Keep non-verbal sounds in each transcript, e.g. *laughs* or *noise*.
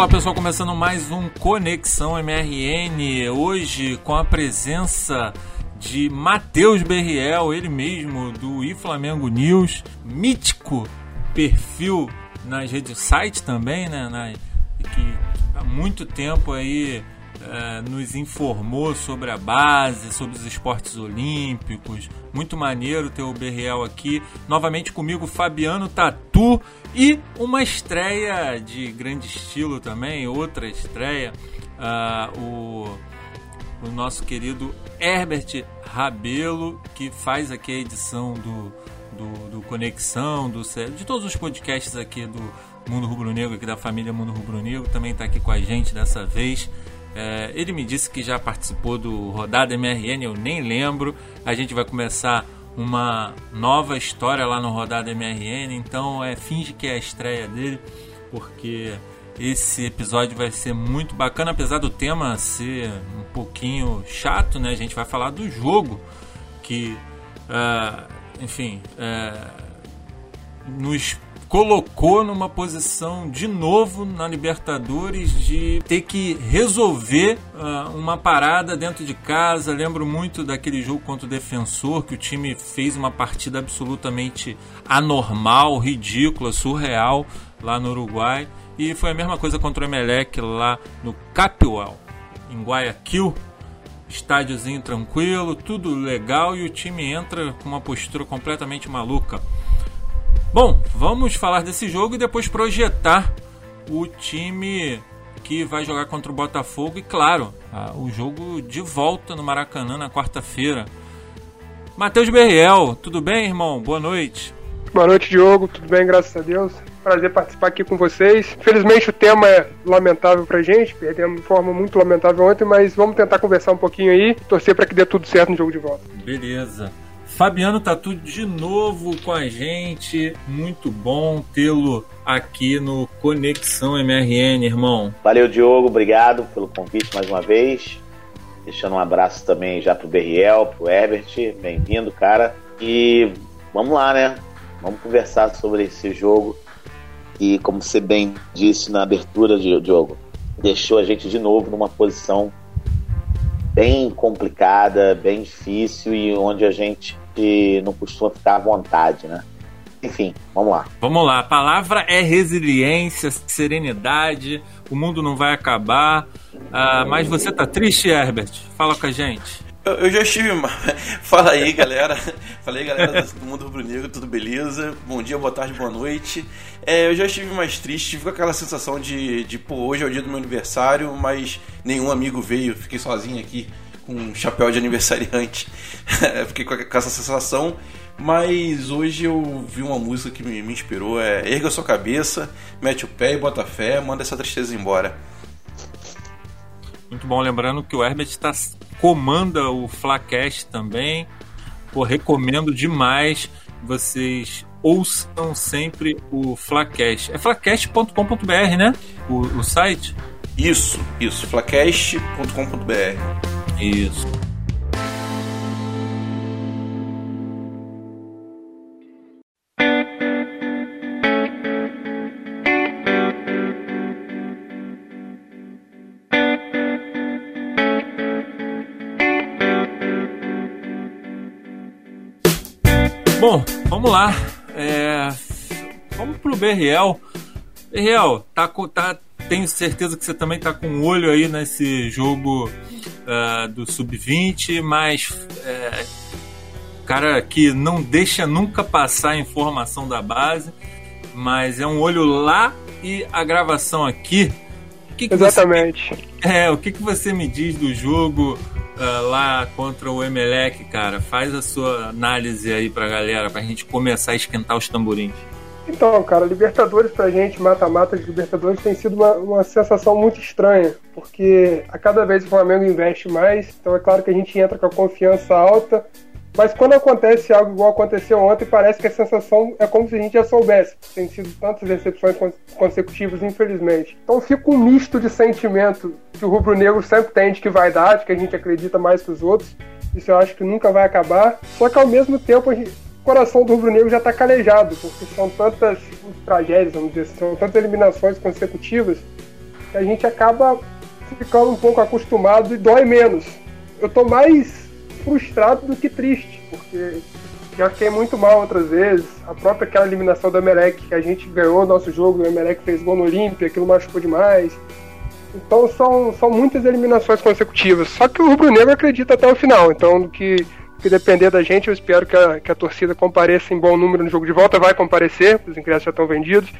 Fala pessoal, começando mais um Conexão MRN. Hoje com a presença de Matheus Berriel, ele mesmo do iFlamengo News, mítico perfil nas redes site também, né? Na, que há muito tempo aí é, nos informou sobre a base, sobre os esportes olímpicos. Muito maneiro ter o Berriel aqui. Novamente comigo, Fabiano Tatu. E uma estreia de grande estilo também, outra estreia. Uh, o, o nosso querido Herbert Rabelo, que faz aqui a edição do, do, do Conexão, do, de todos os podcasts aqui do Mundo Rubro Negro, aqui da família Mundo Rubro Negro, também está aqui com a gente dessa vez. É, ele me disse que já participou do Rodada MRN, eu nem lembro. A gente vai começar uma nova história lá no Rodada MRN, então é, finge que é a estreia dele, porque esse episódio vai ser muito bacana, apesar do tema ser um pouquinho chato, né? A gente vai falar do jogo que, uh, enfim, uh, nos colocou numa posição de novo na Libertadores de ter que resolver uh, uma parada dentro de casa. Lembro muito daquele jogo contra o Defensor, que o time fez uma partida absolutamente anormal, ridícula, surreal lá no Uruguai. E foi a mesma coisa contra o Emelec lá no Capital, em Guayaquil. Estádiozinho tranquilo, tudo legal e o time entra com uma postura completamente maluca. Bom, vamos falar desse jogo e depois projetar o time que vai jogar contra o Botafogo e, claro, o jogo de volta no Maracanã na quarta-feira. Matheus Berriel, tudo bem, irmão? Boa noite. Boa noite, Diogo. Tudo bem, graças a Deus. Prazer participar aqui com vocês. Felizmente o tema é lamentável pra gente, perdemos de forma muito lamentável ontem, mas vamos tentar conversar um pouquinho aí, torcer para que dê tudo certo no jogo de volta. Beleza. Fabiano Tatu de novo com a gente. Muito bom tê-lo aqui no Conexão MRN, irmão. Valeu, Diogo. Obrigado pelo convite mais uma vez. Deixando um abraço também já pro Berriel, pro Herbert. Bem-vindo, cara. E vamos lá, né? Vamos conversar sobre esse jogo. E como você bem disse na abertura, Diogo, deixou a gente de novo numa posição bem complicada, bem difícil e onde a gente não costuma ficar à vontade, né? Enfim, vamos lá. Vamos lá. A palavra é resiliência, serenidade. O mundo não vai acabar. Ah, mas você tá triste, Herbert? Fala com a gente. Eu, eu já estive. *laughs* Fala aí, galera. Falei, galera do Mundo Rubro Negro, tudo beleza? Bom dia, boa tarde, boa noite. É, eu já estive mais triste, tive com aquela sensação de, de, pô, hoje é o dia do meu aniversário, mas nenhum amigo veio, fiquei sozinho aqui com um chapéu de aniversariante. *laughs* Fiquei com essa sensação. Mas hoje eu vi uma música que me, me inspirou. É Erga sua cabeça, mete o pé e bota fé, manda essa tristeza embora. Muito bom, lembrando que o Herbert tá, comanda o Flacast também. Pô, recomendo demais vocês ouçam sempre o Flacast. É flacast.com.br, né? O, o site? Isso, isso, flacast.com.br. Isso. Bom, vamos lá. É, vamos pro Berriel. Berriel, tá, tá, tenho certeza que você também tá com um olho aí nesse jogo uh, do sub-20, mas é, cara que não deixa nunca passar a informação da base, mas é um olho lá e a gravação aqui. Que que Exatamente. Você, é, o que, que você me diz do jogo uh, lá contra o Emelec, cara? Faz a sua análise aí pra galera, pra gente começar a esquentar os tamborins. Então, cara, Libertadores pra gente, mata-mata de Libertadores, tem sido uma, uma sensação muito estranha, porque a cada vez o Flamengo investe mais, então é claro que a gente entra com a confiança alta, mas quando acontece algo igual aconteceu ontem, parece que a sensação é como se a gente já soubesse. Tem sido tantas decepções consecutivas, infelizmente. Então fica um misto de sentimento que o rubro-negro sempre tem de que vai dar, de que a gente acredita mais que os outros. Isso eu acho que nunca vai acabar. Só que ao mesmo tempo coração do rubro-negro já está calejado, porque são tantas tragédias, vamos dizer, são tantas eliminações consecutivas que a gente acaba ficando um pouco acostumado e dói menos. Eu tô mais frustrado do que triste, porque já fiquei muito mal outras vezes. A própria aquela eliminação do Emelec, que a gente ganhou nosso jogo, o Emelec fez gol no Olímpia, aquilo machucou demais. Então são, são muitas eliminações consecutivas. Só que o Rubro Negro acredita até o final. Então, que, que depender da gente, eu espero que a, que a torcida compareça em bom número no jogo de volta. Vai comparecer, os ingressos já estão vendidos.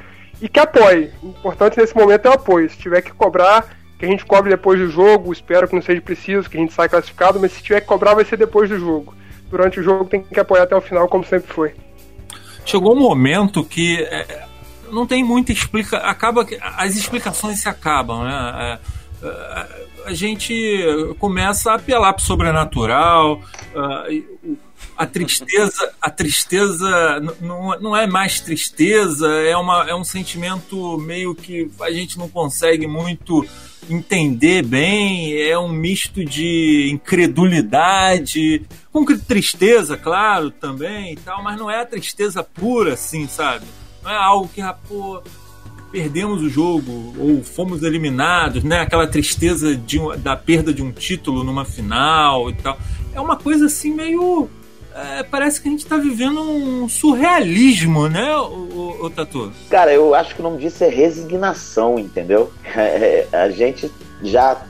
E que apoie. O importante nesse momento é o apoio. Se tiver que cobrar, que a gente cobre depois do jogo. Espero que não seja preciso, que a gente saia classificado. Mas se tiver que cobrar, vai ser depois do jogo. Durante o jogo, tem que apoiar até o final, como sempre foi. Chegou um momento que. É não tem muita explica acaba as explicações se acabam né é, é, a gente começa a apelar para o sobrenatural a tristeza a tristeza não, não é mais tristeza é uma é um sentimento meio que a gente não consegue muito entender bem é um misto de incredulidade com tristeza claro também e tal mas não é a tristeza pura assim sabe? Não é algo que, ah, pô, perdemos o jogo ou fomos eliminados, né? Aquela tristeza de, da perda de um título numa final e tal. É uma coisa assim meio. É, parece que a gente está vivendo um surrealismo, né, o, o, o, Tatu? Cara, eu acho que o nome disso é resignação, entendeu? *laughs* É, a gente já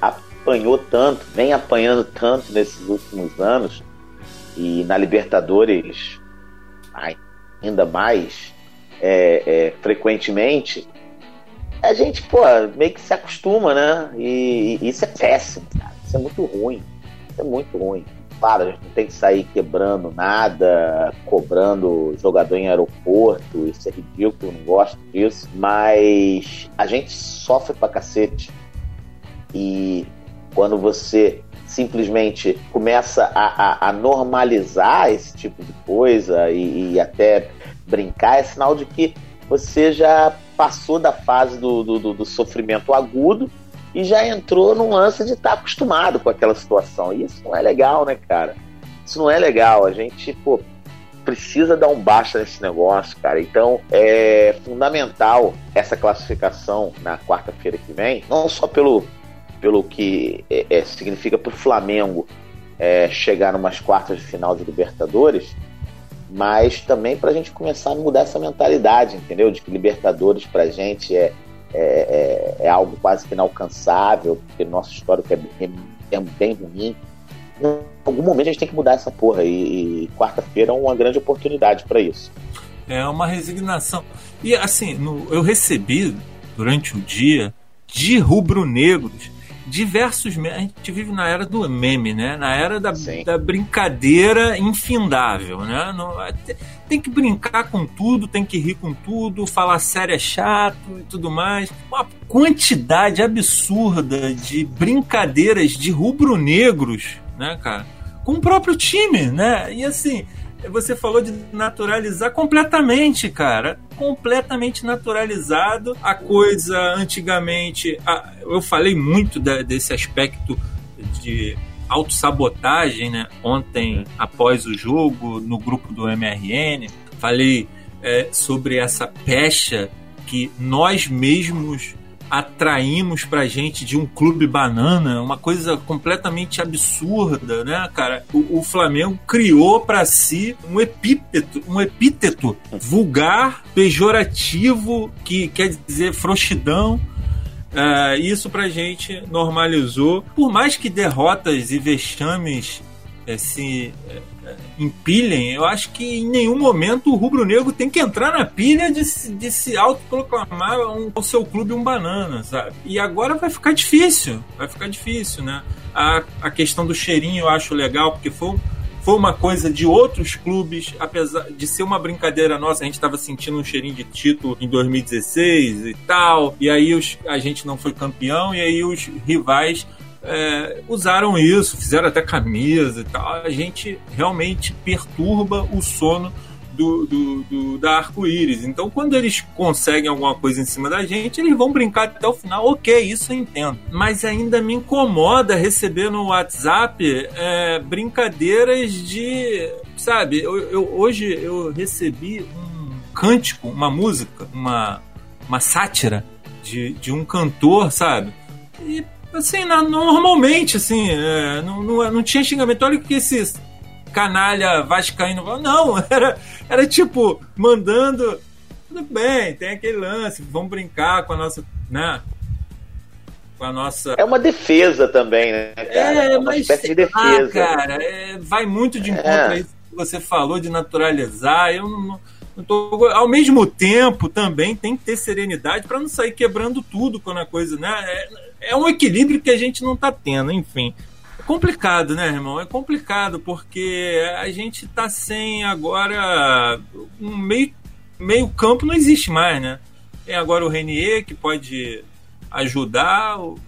apanhou tanto, vem apanhando tanto nesses últimos anos, e na Libertadores ainda mais é, é, frequentemente, a gente, pô, meio que se acostuma, né? E, e, isso é péssimo, cara. Isso é muito ruim. Isso é muito ruim. Claro, a gente não tem que sair quebrando nada, cobrando jogador em aeroporto, isso é ridículo, não gosto disso. Mas a gente sofre pra cacete. E quando você simplesmente começa a, a, a normalizar esse tipo de coisa e, e até brincar, é sinal de que você já passou da fase do, do, do sofrimento agudo e já entrou num lance de estar tá acostumado com aquela situação. E isso não é legal, né, cara? Isso não é legal. A gente, pô, precisa dar um baixa nesse negócio, cara. Então é fundamental essa classificação na quarta-feira que vem, não só pelo, pelo que é, é, significa para o Flamengo é, chegar numas quartas de final de Libertadores, mas também para a gente começar a mudar essa mentalidade, entendeu? De que Libertadores para a gente é, é, é, é, algo quase que inalcançável, porque nosso histórico é bem, é bem ruim. Em algum momento a gente tem que mudar essa porra e, e quarta-feira é uma grande oportunidade para isso. É uma resignação. E assim, no, eu recebi durante o dia de rubro-negros diversos memes. A gente vive na era do meme, né? Na era da, da brincadeira infindável, né? tem que brincar com tudo, tem que rir com tudo, falar sério é chato e tudo mais. Uma quantidade absurda de brincadeiras de rubro-negros, né, cara? Com o próprio time, né? E assim, você falou de naturalizar completamente, cara. Completamente naturalizado. A coisa antigamente. A, eu falei muito da, desse aspecto de autossabotagem, né? Ontem, após o jogo, no grupo do MRN, falei é, sobre essa pecha que nós mesmos atraímos pra gente de um clube banana, uma coisa completamente absurda, né, cara? O, o Flamengo criou para si um epíteto, um epíteto vulgar, pejorativo, que quer dizer frouxidão. Uh, isso pra gente normalizou. Por mais que derrotas e vexames é, se é, empilhem, eu acho que em nenhum momento o rubro-negro tem que entrar na pilha de, de se autoproclamar um, o seu clube um banana, sabe? E agora vai ficar difícil, vai ficar difícil, né? A, a questão do cheirinho eu acho legal, porque foi, foi uma coisa de outros clubes, apesar de ser uma brincadeira nossa, a gente estava sentindo um cheirinho de título em 2016 e tal, e aí os, a gente não foi campeão, e aí os rivais é, usaram isso, fizeram até camisa e tal. A gente realmente perturba o sono do, do, do da arco-íris. Então, quando eles conseguem alguma coisa em cima da gente, eles vão brincar até o final. Ok, isso eu entendo. Mas ainda me incomoda receber no WhatsApp é, brincadeiras de. Sabe, eu, eu, hoje eu recebi um cântico, uma música, uma, uma sátira de, de um cantor, sabe? E assim, na, normalmente, assim, é, não, não, não tinha xingamento. Olha o que esse canalha vascaíno Não, *laughs* era, era tipo, mandando. Tudo bem, tem aquele lance, vamos brincar com a nossa. Né? Com a nossa. É uma defesa também, né? Cara? É, é uma mas, espécie de defesa. Ah, cara, é, vai muito de encontro é. isso que você falou de naturalizar. Eu não tô, ao mesmo tempo, também tem que ter serenidade para não sair quebrando tudo quando a coisa. Né? É, é um equilíbrio que a gente não tá tendo, enfim complicado, né, irmão? É complicado porque a gente tá sem agora um meio, meio campo não existe mais, né? Tem agora o Renier que pode ajudar, o,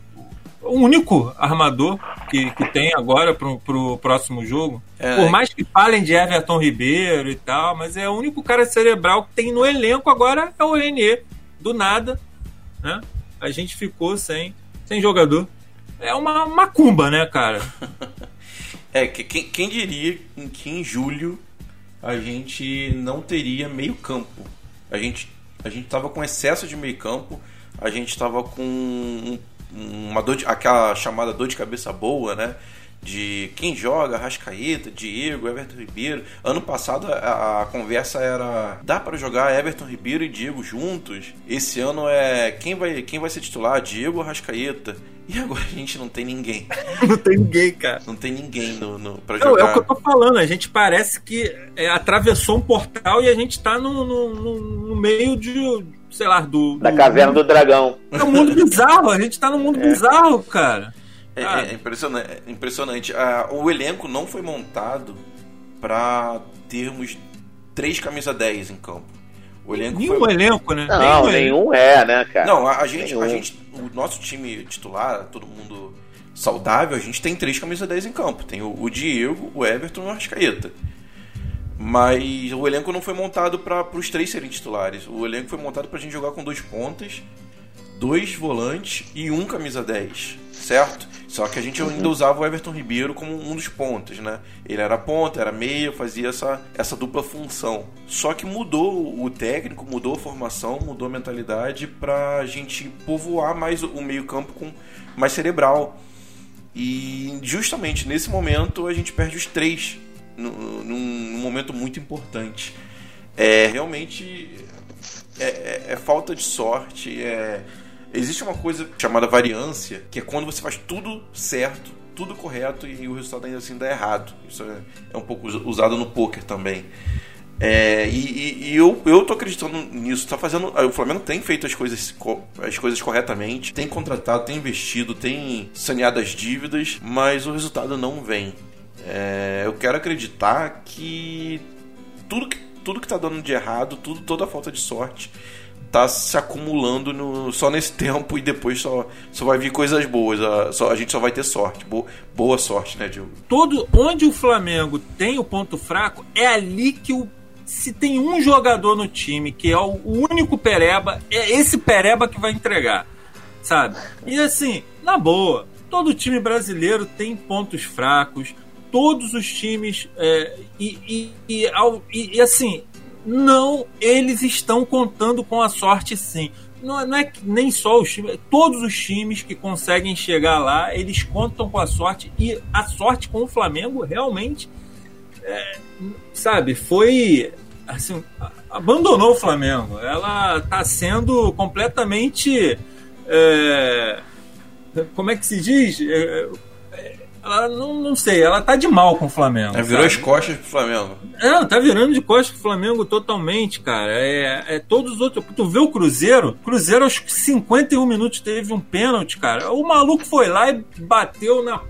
o único armador que, que tem agora pro, pro próximo jogo. É, Por mais que falem de Everton Ribeiro e tal, mas é o único cara cerebral que tem no elenco agora é o Renier. Do nada, né? A gente ficou sem, sem jogador é uma macumba, né, cara? *laughs* é, quem, quem diria que em julho a gente não teria meio campo. A gente, a gente tava com excesso de meio campo, a gente tava com uma dor de, aquela chamada dor de cabeça boa, né? De quem joga, Rascaeta, Diego, Everton Ribeiro. Ano passado a, a conversa era dá para jogar Everton Ribeiro e Diego juntos. Esse ano é quem vai quem vai ser titular, Diego ou Rascaeta. E agora a gente não tem ninguém. *laughs* não tem ninguém, cara. Não tem ninguém no, no, pra não, jogar. É o que eu tô falando. A gente parece que é, atravessou um portal e a gente tá no, no, no meio de, sei lá, do. Da do, caverna do dragão. É um mundo bizarro. A gente tá num mundo é. bizarro, cara. É, é impressionante. É impressionante. Ah, o elenco não foi montado para termos três camisa 10 em campo. O elenco nenhum foi... elenco, né? Não, nenhum, nenhum é, né, cara? Não, a, a gente, a gente, o nosso time titular, todo mundo saudável, a gente tem três camisas 10 em campo. Tem o, o Diego, o Everton e o Arrascaeta. Mas o elenco não foi montado para os três serem titulares. O elenco foi montado para a gente jogar com dois pontas, dois volantes e um camisa 10, certo? Só que a gente ainda usava o Everton Ribeiro como um dos pontos, né? Ele era ponta, era meia, fazia essa, essa dupla função. Só que mudou o técnico, mudou a formação, mudou a mentalidade pra gente povoar mais o meio-campo com mais cerebral. E justamente nesse momento a gente perde os três num, num momento muito importante. É realmente é, é, é falta de sorte, é Existe uma coisa chamada variância, que é quando você faz tudo certo, tudo correto e o resultado ainda assim dá errado. Isso é, é um pouco usado no poker também. É, e, e, eu, eu tô acreditando nisso. Tá fazendo, o Flamengo tem feito as coisas, as coisas corretamente, tem contratado, tem investido, tem saneado as dívidas, mas o resultado não vem. É, eu quero acreditar que tudo que, tudo que tá dando de errado, tudo, toda a falta de sorte tá se acumulando no, só nesse *laughs* tempo e depois só, só vai vir coisas boas. A, só, a gente só vai ter sorte. Boa, boa sorte, né, Diogo? Todo, onde o Flamengo tem o ponto fraco, é ali que o. Se tem um jogador no time que é o único pereba, é esse pereba que vai entregar. Sabe? E assim, na boa, todo time brasileiro tem pontos fracos. Todos os times. É, e, e, e, e assim, não, eles estão contando com a sorte sim. Não, não é nem só os times, todos os times que conseguem chegar lá, eles contam com a sorte. E a sorte com o Flamengo realmente, é, sabe, foi. Assim, abandonou o Flamengo. Ela está sendo completamente. É, como é que se diz? É, ela não, não sei, ela tá de mal com o Flamengo. Ela virou sabe? as costas pro Flamengo. É, tá virando de costas pro Flamengo totalmente, cara. É, é todos os outros. Tu vê o Cruzeiro? Cruzeiro aos 51 minutos teve um pênalti, cara. O maluco foi lá e bateu na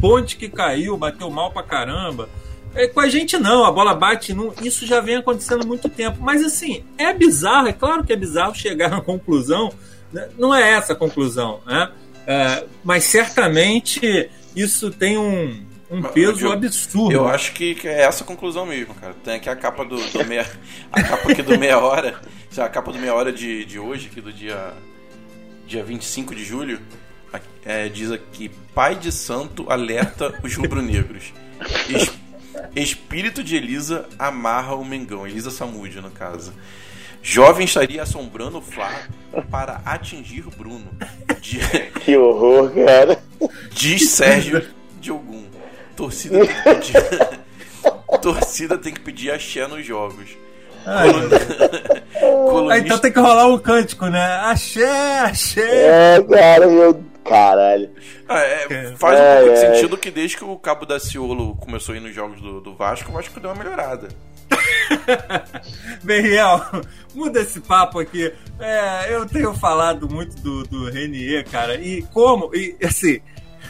ponte que caiu, bateu mal pra caramba. É, com a gente não, a bola bate. Não, isso já vem acontecendo há muito tempo. Mas assim, é bizarro, é claro que é bizarro chegar na conclusão. Né? Não é essa a conclusão, né? É, mas certamente isso tem um, um peso eu, absurdo. Eu acho que, que, é essa a conclusão mesmo, cara. Tem aqui a capa do, do meia, a capa aqui do meia hora, a capa do meia hora de, de hoje, aqui do dia dia 25 de julho, é, diz aqui: Pai de Santo alerta os rubro-negros. Es, espírito de Elisa amarra o Mengão, Elisa Samúdio, no caso. Jovem estaria assombrando o Flá para atingir Bruno. De... Que horror, cara. Diz Sérgio Diogum. Torcida tem que pedir. *laughs* Torcida tem que pedir axé nos jogos. *laughs* Colunista... Então tem que rolar um cântico, né? Axé, axé. É, cara, meu. Caralho. Ah, é, é. faz é, um pouco de é. sentido que desde que o Cabo da Ciolo começou a ir nos jogos do, do Vasco, o Vasco deu uma melhorada. *laughs* Beriel, muda esse papo aqui. É, eu tenho falado muito do, do Renier, cara, e como, e assim,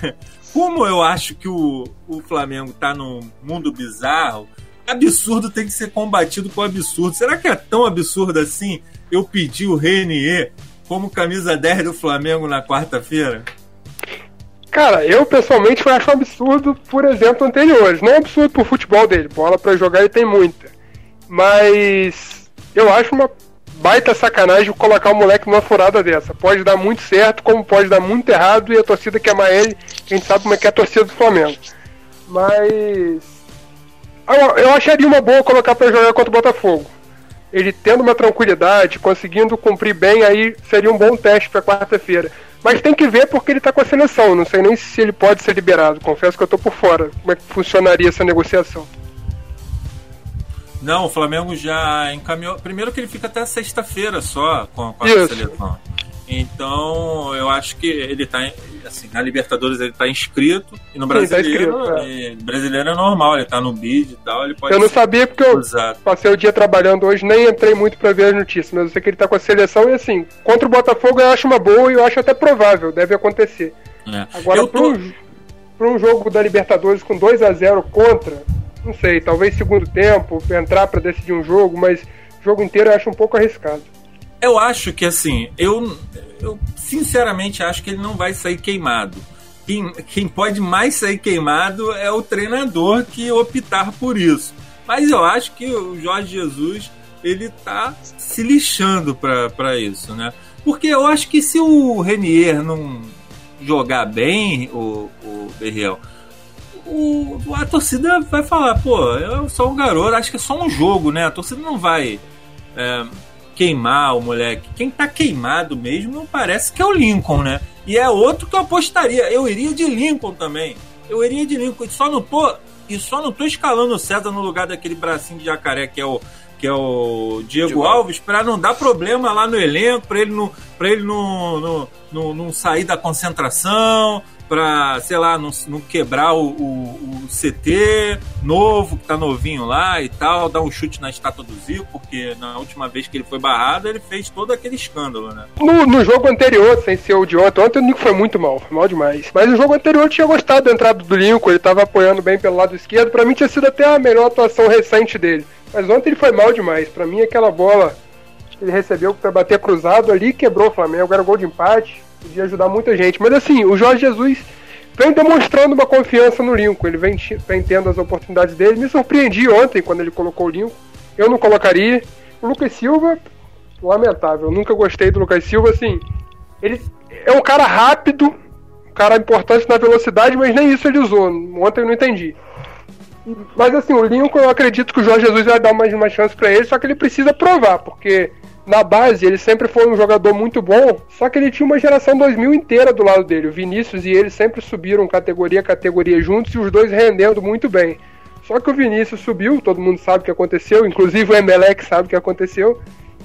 *laughs* como eu acho que o, o Flamengo tá num mundo bizarro, absurdo tem que ser combatido com absurdo. Será que é tão absurdo assim eu pedir o Renier como camisa 10 do Flamengo na quarta-feira? Cara, eu pessoalmente acho um absurdo por exemplo anteriores. Não é absurdo por futebol dele, bola para jogar ele tem muita. Mas eu acho uma baita sacanagem colocar o moleque numa furada dessa. Pode dar muito certo, como pode dar muito errado, e a torcida quer mais ele, a gente sabe como é que é a torcida do Flamengo. Mas. Eu acharia uma boa colocar para jogar contra o Botafogo. Ele tendo uma tranquilidade, conseguindo cumprir bem, aí seria um bom teste para quarta-feira. Mas tem que ver porque ele está com a seleção. Não sei nem se ele pode ser liberado. Confesso que eu estou por fora. Como é que funcionaria essa negociação? Não, o Flamengo já encaminhou. Primeiro que ele fica até sexta-feira só com, com a Isso. seleção. Então, eu acho que ele está assim, na Libertadores ele tá inscrito e no brasileiro, Sim, tá inscrito, é. brasileiro é normal, ele tá no bid e tal, ele pode Eu não sabia porque eu passei o dia trabalhando hoje, nem entrei muito para ver as notícias, mas eu sei que ele tá com a seleção e assim, contra o Botafogo eu acho uma boa e eu acho até provável, deve acontecer. É. Agora, tô... para um, um jogo da Libertadores com 2 a 0 contra, não sei, talvez segundo tempo, entrar para decidir um jogo, mas jogo inteiro eu acho um pouco arriscado. Eu acho que assim, eu, eu sinceramente acho que ele não vai sair queimado. Quem, quem pode mais sair queimado é o treinador que optar por isso. Mas eu acho que o Jorge Jesus ele tá se lixando para isso, né? Porque eu acho que se o Renier não jogar bem, o, o Berriel, o, a torcida vai falar, pô, eu sou um garoto, acho que é só um jogo, né? A torcida não vai é, queimar o moleque. Quem tá queimado mesmo não parece que é o Lincoln, né? E é outro que eu apostaria. Eu iria de Lincoln também. Eu iria de Lincoln. Só não tô. E só não tô escalando o César no lugar daquele bracinho de jacaré que é o que é o Diego, Diego Alves, para não dar problema lá no elenco, para ele não, pra ele não, não, não, não sair da concentração, para sei lá, não, não quebrar o, o, o, CT novo, que tá novinho lá e tal, dar um chute na estátua do Zico, porque na última vez que ele foi barrado, ele fez todo aquele escândalo, né? No, no jogo anterior, sem ser o de ontem, ontem o Nico foi muito mal, foi mal demais. Mas no jogo anterior eu tinha gostado da entrada do Lincoln, ele tava apoiando bem pelo lado esquerdo, para mim tinha sido até a melhor atuação recente dele. Mas ontem ele foi mal demais, para mim aquela bola que ele recebeu para bater cruzado ali quebrou o Flamengo, era gol de empate podia ajudar muita gente. Mas assim, o Jorge Jesus vem demonstrando uma confiança no Lincoln, ele vem, vem tendo as oportunidades dele. Me surpreendi ontem quando ele colocou o Lincoln. Eu não colocaria. O Lucas Silva, lamentável. Nunca gostei do Lucas Silva, assim. Ele é um cara rápido, um cara importante na velocidade, mas nem isso ele usou. Ontem eu não entendi. Mas assim, o Lincoln eu acredito que o Jorge Jesus vai dar mais uma chance para ele, só que ele precisa provar, porque na base ele sempre foi um jogador muito bom, só que ele tinha uma geração 2000 inteira do lado dele. O Vinícius e ele sempre subiram categoria a categoria juntos e os dois rendendo muito bem. Só que o Vinícius subiu, todo mundo sabe o que aconteceu, inclusive o Emelec sabe o que aconteceu,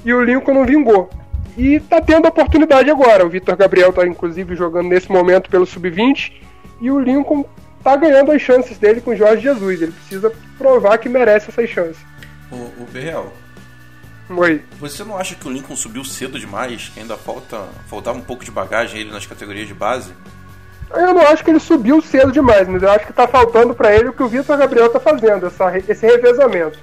e o Lincoln não vingou. E tá tendo oportunidade agora. O Vitor Gabriel tá inclusive jogando nesse momento pelo sub-20 e o Lincoln tá ganhando as chances dele com o Jorge Jesus. Ele precisa provar que merece essas chances. O, o Oi. Você não acha que o Lincoln subiu cedo demais? Que ainda falta faltava um pouco de bagagem ele nas categorias de base? Eu não acho que ele subiu cedo demais, mas eu acho que tá faltando para ele o que o Vitor Gabriel tá fazendo, essa, esse revezamento.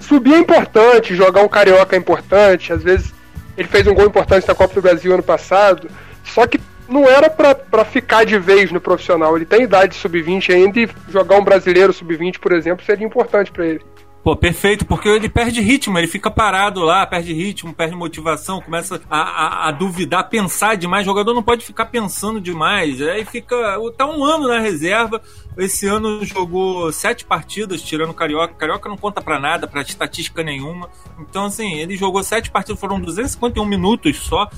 Subir é importante, jogar um carioca é importante, às vezes ele fez um gol importante na Copa do Brasil ano passado, só que não era para ficar de vez no profissional. Ele tem idade sub-20 ainda e jogar um brasileiro sub-20, por exemplo, seria importante para ele. Pô, perfeito, porque ele perde ritmo, ele fica parado lá, perde ritmo, perde motivação, começa a, a, a duvidar, pensar demais. O jogador não pode ficar pensando demais. Aí fica. Tá um ano na reserva. Esse ano jogou sete partidas, tirando Carioca. Carioca não conta para nada, para estatística nenhuma. Então, assim, ele jogou sete partidas, foram 251 minutos só.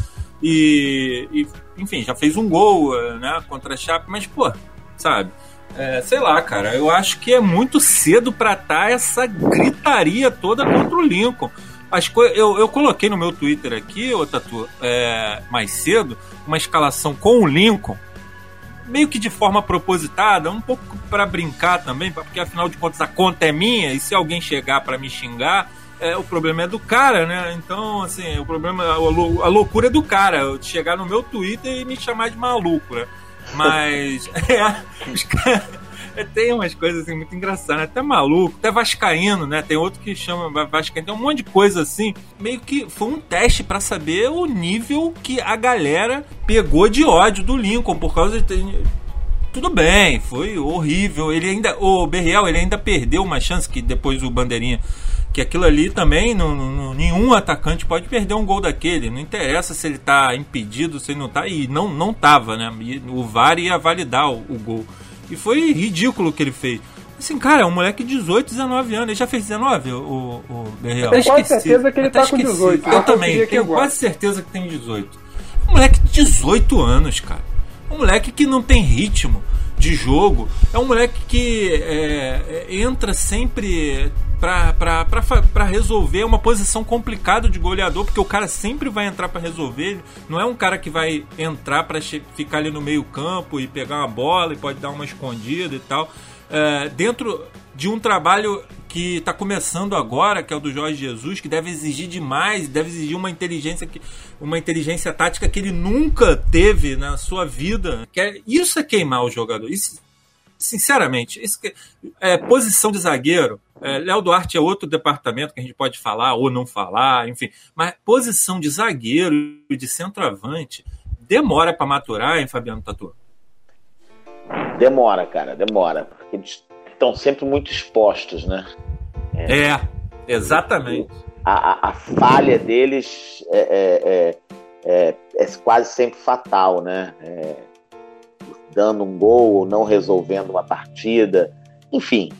E, e enfim, já fez um gol, né, contra a Chape, mas, pô, sabe? É, sei lá, cara, eu acho que é muito cedo para estar tá essa gritaria toda contra o Lincoln. As eu, eu coloquei no meu Twitter aqui, ô Tatu, é, mais cedo, uma escalação com o Lincoln, meio que de forma propositada, um pouco para brincar também, porque afinal de contas a conta é minha e se alguém chegar para me xingar, é, o problema é do cara, né? Então, assim, o problema, a, a loucura é do cara, chegar no meu Twitter e me chamar de maluco, né? Mas. *laughs* é, tem umas coisas assim muito engraçadas, né? até maluco, até vascaíno, né? Tem outro que chama vascaíno, tem um monte de coisa assim. Meio que foi um teste para saber o nível que a galera pegou de ódio do Lincoln por causa de tudo bem, foi horrível. Ele ainda, o Berriel, ele ainda perdeu uma chance que depois o bandeirinha que aquilo ali também, não, não, nenhum atacante pode perder um gol daquele. Não interessa se ele está impedido, se ele não está. E não, não tava, né? E o VAR ia validar o, o, gol. E foi ridículo o que ele fez. Assim, cara, é um moleque de 18, 19 anos. Ele já fez 19, o, o Berreal? Tenho quase certeza que ele está com 18. Eu também, tenho agora. quase certeza que tem 18. Um moleque de 18 anos, cara. Um moleque que não tem ritmo de jogo. É um moleque que é, é entra sempre para resolver uma posição complicada de goleador, porque o cara sempre vai entrar para resolver. Não é um cara que vai entrar para ficar ali no meio-campo e pegar uma bola e pode dar uma escondida e tal. É, dentro de um trabalho que está começando agora, que é o do Jorge Jesus, que deve exigir demais, deve exigir uma inteligência que, uma inteligência tática que ele nunca teve na sua vida. Que é, isso é queimar o jogador. Isso, sinceramente, isso que, é, posição de zagueiro. É, Léo Duarte é outro departamento que a gente pode falar ou não falar, enfim. Mas posição de zagueiro e de centroavante demora para maturar, hein, Fabiano Tatu? Demora, cara, demora. Porque eles estão sempre muito expostos, né? É, é exatamente. A, a, a, falha deles é, é, é, é, é quase sempre fatal, né? É, dando um gol ou não resolvendo uma partida. Enfim.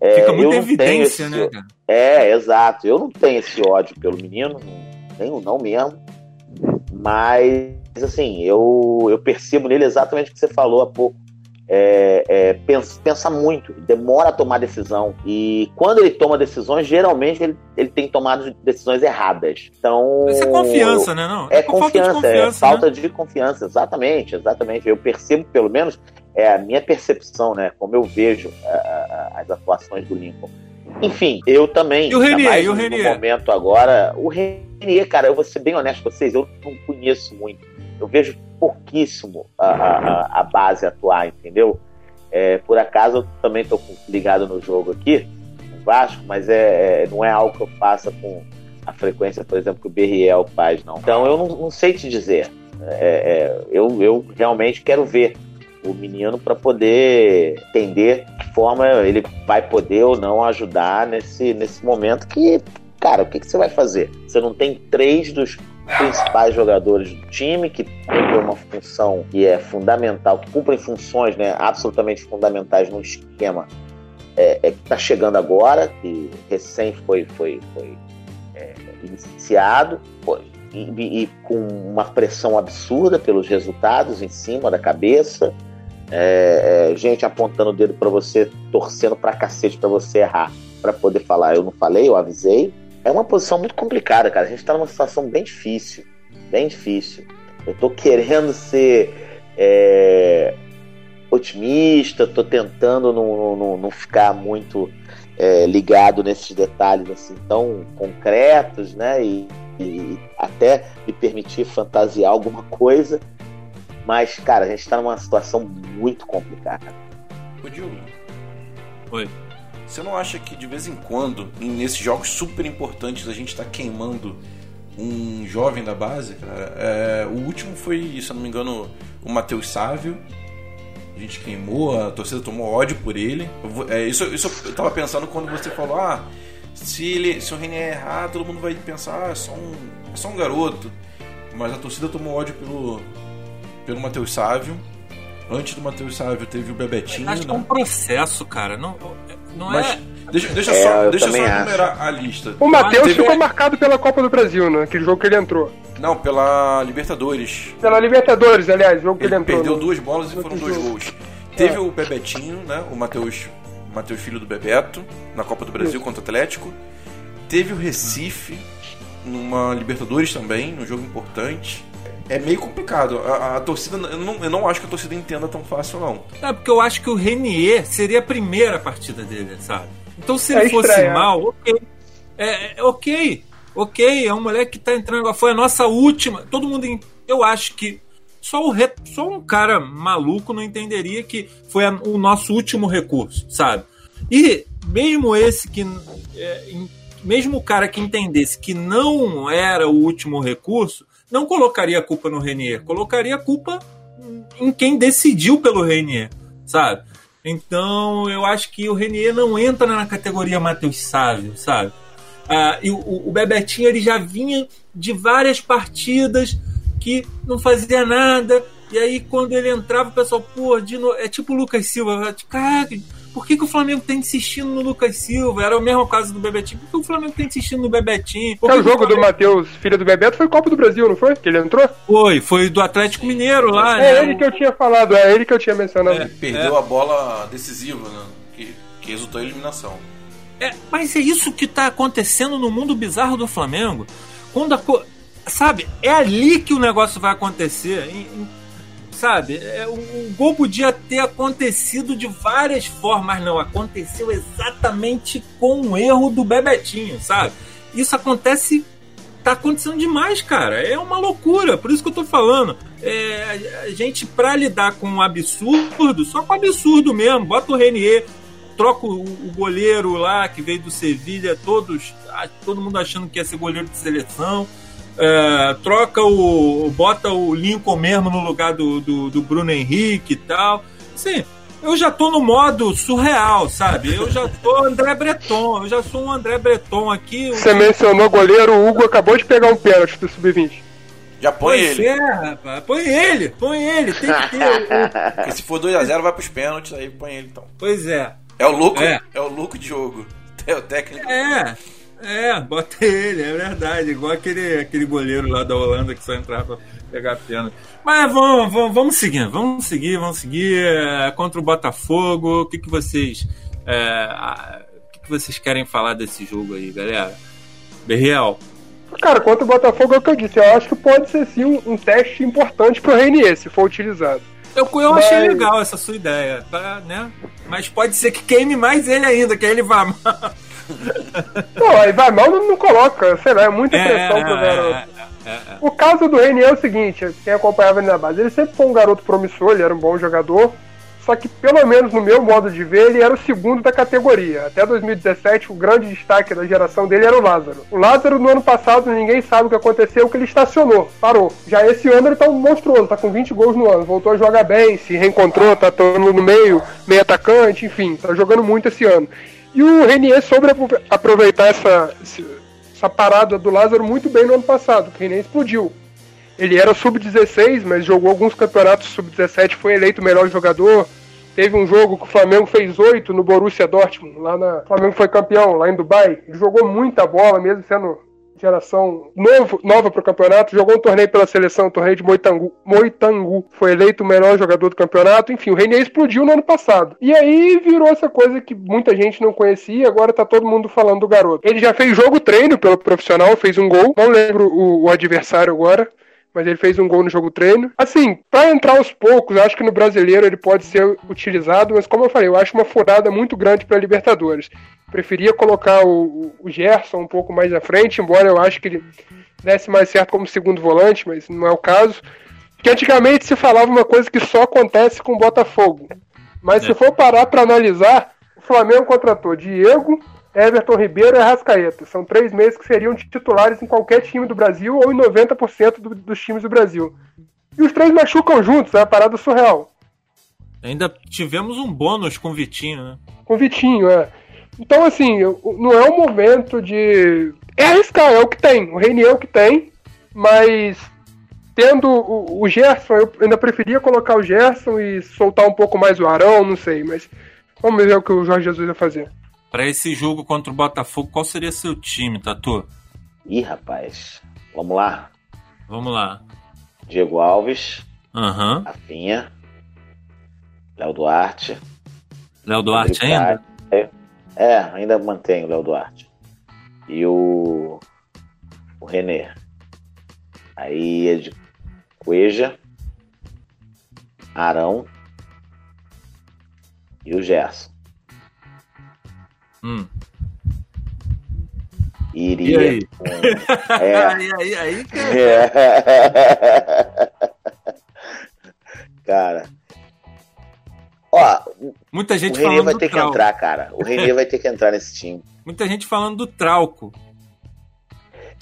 É, Fica muita evidência, esse... né, cara? É, exato. Eu não tenho esse ódio pelo menino, tenho não mesmo. Mas, assim, eu, eu percebo nele exatamente o que você falou há pouco é, é, pensa, pensa, muito, demora a tomar decisão. E quando ele toma decisões, geralmente ele, ele tem tomado decisões erradas. Então. Isso é confiança, né? Não? É, é confiança, confiança, é falta né? de confiança, exatamente, exatamente. Eu percebo, pelo menos, é a minha percepção, né? Como eu vejo a, a, as atuações do Lincoln. Enfim, eu também. E o Renier? E o Renier? No momento agora, o Renier, cara, eu vou ser bem honesto com vocês, eu não conheço muito. Eu vejo pouquíssimo a, a, a base atuar, entendeu? É, por acaso eu também estou ligado no jogo aqui, no Vasco, mas é, é, não é algo que eu faça com a frequência, por exemplo, que o Berriel faz, não. Então eu não, não sei te dizer. É, é eu, eu realmente quero ver o menino para poder entender que forma ele vai poder ou não ajudar nesse, nesse momento que, cara, o que, que você vai fazer? Você não tem três dos principais jogadores do time, que cumprem uma função que é fundamental, que cumprem funções né, absolutamente fundamentais no esquema é, é que está chegando agora, que recém foi, foi, foi é, iniciado, foi, e, e, com uma pressão absurda pelos resultados em cima da cabeça, é, é, gente apontando o dedo para você, torcendo pra cacete para você errar, para poder falar, eu não falei, eu avisei, é uma posição muito complicada, cara. A gente está numa situação bem difícil. Bem difícil. Eu tô querendo ser é, otimista, tô tentando não, não, não ficar muito é, ligado nesses detalhes assim tão concretos, né? E, e, até me permitir fantasiar alguma coisa. Mas, cara, a gente está numa situação muito complicada. Ô, Diogo. Oi. Você não acha que de vez em quando, nesses jogos super importantes, a gente está queimando um jovem da base, cara? É, o último foi, se eu não me engano, o Matheus Sávio. A gente queimou, a torcida tomou ódio por ele. Eu, é, isso, isso eu tava pensando quando você falou, ah, se, ele, se o Renier errar, todo mundo vai pensar, ah, é só um, é só um garoto. Mas a torcida tomou ódio pelo, pelo Matheus Sávio. Antes do Matheus Sávio teve o Bebetinho. Acho que é né? um processo, cara. Não, não Mas é. deixa, deixa É, só, eu deixa só também acho. enumerar a lista. O Matheus teve- ficou marcado pela Copa do Brasil, né? Aquele jogo que ele entrou. Não, pela Libertadores. Pela Libertadores, aliás, jogo que ele, Ele entrou. perdeu no- duas bolas e no foram dois jogo. gols. Teve É. o Bebetinho, né? O Matheus, Matheus Filho do Bebeto, na Copa do Brasil Isso. contra o Atlético. Teve o Recife, numa Libertadores também, num jogo importante. É meio complicado. A, a torcida, eu não, eu não acho que a torcida entenda tão fácil, não. É porque eu acho que o Renier seria a primeira partida dele, sabe? Então se É ele fosse estranho, mal, ok. É, é, ok. Ok, é um moleque que tá entrando agora. Foi a nossa última. Todo mundo. Eu acho que. Só, o re- só um cara maluco não entenderia que foi a- o nosso último recurso, sabe? E mesmo esse que. é, em- mesmo o cara que entendesse que não era o último recurso, não colocaria a culpa no Renier, colocaria a culpa em quem decidiu pelo Renier, sabe? Então eu acho que o Renier não entra na categoria Matheus Sávio, sabe? Ah, e o, o Bebetinho ele já vinha de várias partidas que não fazia nada. E aí, quando ele entrava, o pessoal, pô, de novo, é tipo o Lucas Silva. Cara, por que, que o Flamengo tá insistindo no Lucas Silva? Era o mesmo caso do Bebetinho. Por que o Flamengo tá insistindo no Bebetinho? Por É que o jogo do Flamengo- Matheus, filho do Bebeto, foi Copa do Brasil, não foi? Que ele entrou? Foi, foi do Atlético Mineiro lá, É né? ele que eu tinha falado, é ele que eu tinha mencionado. É. Perdeu a bola decisiva, né? Que, que resultou em eliminação. É, mas é isso que tá acontecendo no mundo bizarro do Flamengo. Quando a co... Sabe, é ali que o negócio vai acontecer. em- em- sabe, é, o, gol podia ter acontecido de várias formas, mas não. Aconteceu exatamente com o erro do Bebetinho, sabe? Isso acontece. Tá acontecendo demais, cara. É uma loucura. Por isso que eu tô falando. É, a- gente, pra lidar com um absurdo, só com absurdo mesmo, bota o Renier, troca o, o goleiro lá que veio do Sevilha, todos, todo mundo achando que ia ser goleiro de seleção. É, troca o. bota o Lincoln mesmo no lugar do, do, do Bruno Henrique e tal. Assim, eu já tô no modo surreal, sabe? Eu já tô André Breton, eu já sou um André Breton aqui. Você mencionou goleiro, o Hugo acabou de pegar um pênalti do Sub-20. Já põe Pois ele. é, rapaz. Põe ele, põe ele, tem que ter. o- *laughs* Porque se for 2x0, vai pros pênaltis, aí põe ele então. Pois é. É o louco, É. é, o louco Diogo. *laughs* É o técnico. É, é, bota ele, é verdade. Igual aquele, aquele goleiro lá da Holanda que só entrava pra pegar pênalti. Mas vamos, vamos, vamos seguir, vamos seguir, vamos seguir. É, contra o Botafogo, o que, que vocês. é, a- o que, que vocês querem falar desse jogo aí, galera? Berriel. Cara, contra o Botafogo é o que eu disse. Eu acho que pode ser sim um, um teste importante pro Reinier, se for utilizado. Eu, eu Mas- achei legal essa sua ideia, tá, né? Mas pode ser que queime mais ele ainda, que aí ele vá *laughs* Não, aí vai mal, não, não coloca. Sei lá, é muita pressão pro garoto. é, é. O caso do Reinier é o seguinte, quem acompanhava ele na base, ele sempre foi um garoto promissor, ele era um bom jogador, só que pelo menos no meu modo de ver, ele era o segundo da categoria. Até 2017, o grande destaque da geração dele era o Lázaro. O Lázaro, no ano passado, ninguém sabe o que aconteceu, que ele estacionou, parou. Já esse ano ele tá um monstruoso, tá com 20 gols no ano, voltou a jogar bem, se reencontrou, tá atuando no meio, meio atacante, enfim, tá jogando muito esse ano. E o Renier soube apro- aproveitar essa, essa parada do Lázaro muito bem no ano passado, que nem explodiu. Ele era sub-16, mas jogou alguns campeonatos sub-17, foi eleito o melhor jogador. Teve um jogo que o Flamengo fez oito no Borussia Dortmund, lá na. O Flamengo foi campeão lá em Dubai. Ele jogou muita bola, mesmo sendo geração novo, nova para o campeonato. Jogou um torneio pela seleção, um torneio de Moitangu, Moitangu. Foi eleito o melhor jogador do campeonato. Enfim, o Reinier explodiu no ano passado. E aí virou essa coisa que muita gente não conhecia. Agora tá todo mundo falando do garoto. Ele já fez jogo treino pelo profissional, fez um gol. Não lembro o, o adversário agora mas ele fez um gol no jogo treino. Assim, para entrar aos poucos, acho que no brasileiro ele pode ser utilizado, mas como eu falei, eu acho uma furada muito grande para Libertadores. Preferia colocar o, o Gerson um pouco mais à frente, embora eu acho que ele desse mais certo como segundo volante, mas não é o caso. Que antigamente se falava uma coisa que só acontece com o Botafogo. Mas se for parar para analisar, o Flamengo contratou Diego, Everton Ribeiro e Arrascaeta. São três meses que seriam titulares em qualquer time do Brasil ou em 90% do- dos times do Brasil. E os três machucam juntos, é uma parada surreal. Ainda tivemos um bônus com o Vitinho, né? Com o Vitinho, é. Então, assim, não é o momento de. É arriscar, é o que tem. O Reinier é o que tem, mas tendo o, o, Gerson, eu ainda preferia colocar o Gerson e soltar um pouco mais o Arão, não sei, mas vamos ver o que o Jorge Jesus vai fazer. Para esse jogo contra o Botafogo, qual seria seu time, Tatu? Ih, rapaz. Vamos lá. Vamos lá. Diego Alves. Uhum. Rafinha. Léo Duarte. Léo Duarte ainda? É, é, ainda mantém o Léo Duarte. E o. O René. Aí é de Cueja, Arão e o Gerson. Hum. Iria. E aí? Com... *laughs* É. aí, aí, aí, cara. É. *laughs* cara. Ó, Muita o gente Renê falando vai do ter que Trauco. entrar, cara. O Renê vai ter que entrar nesse time. *laughs* Muita gente falando do Trauco.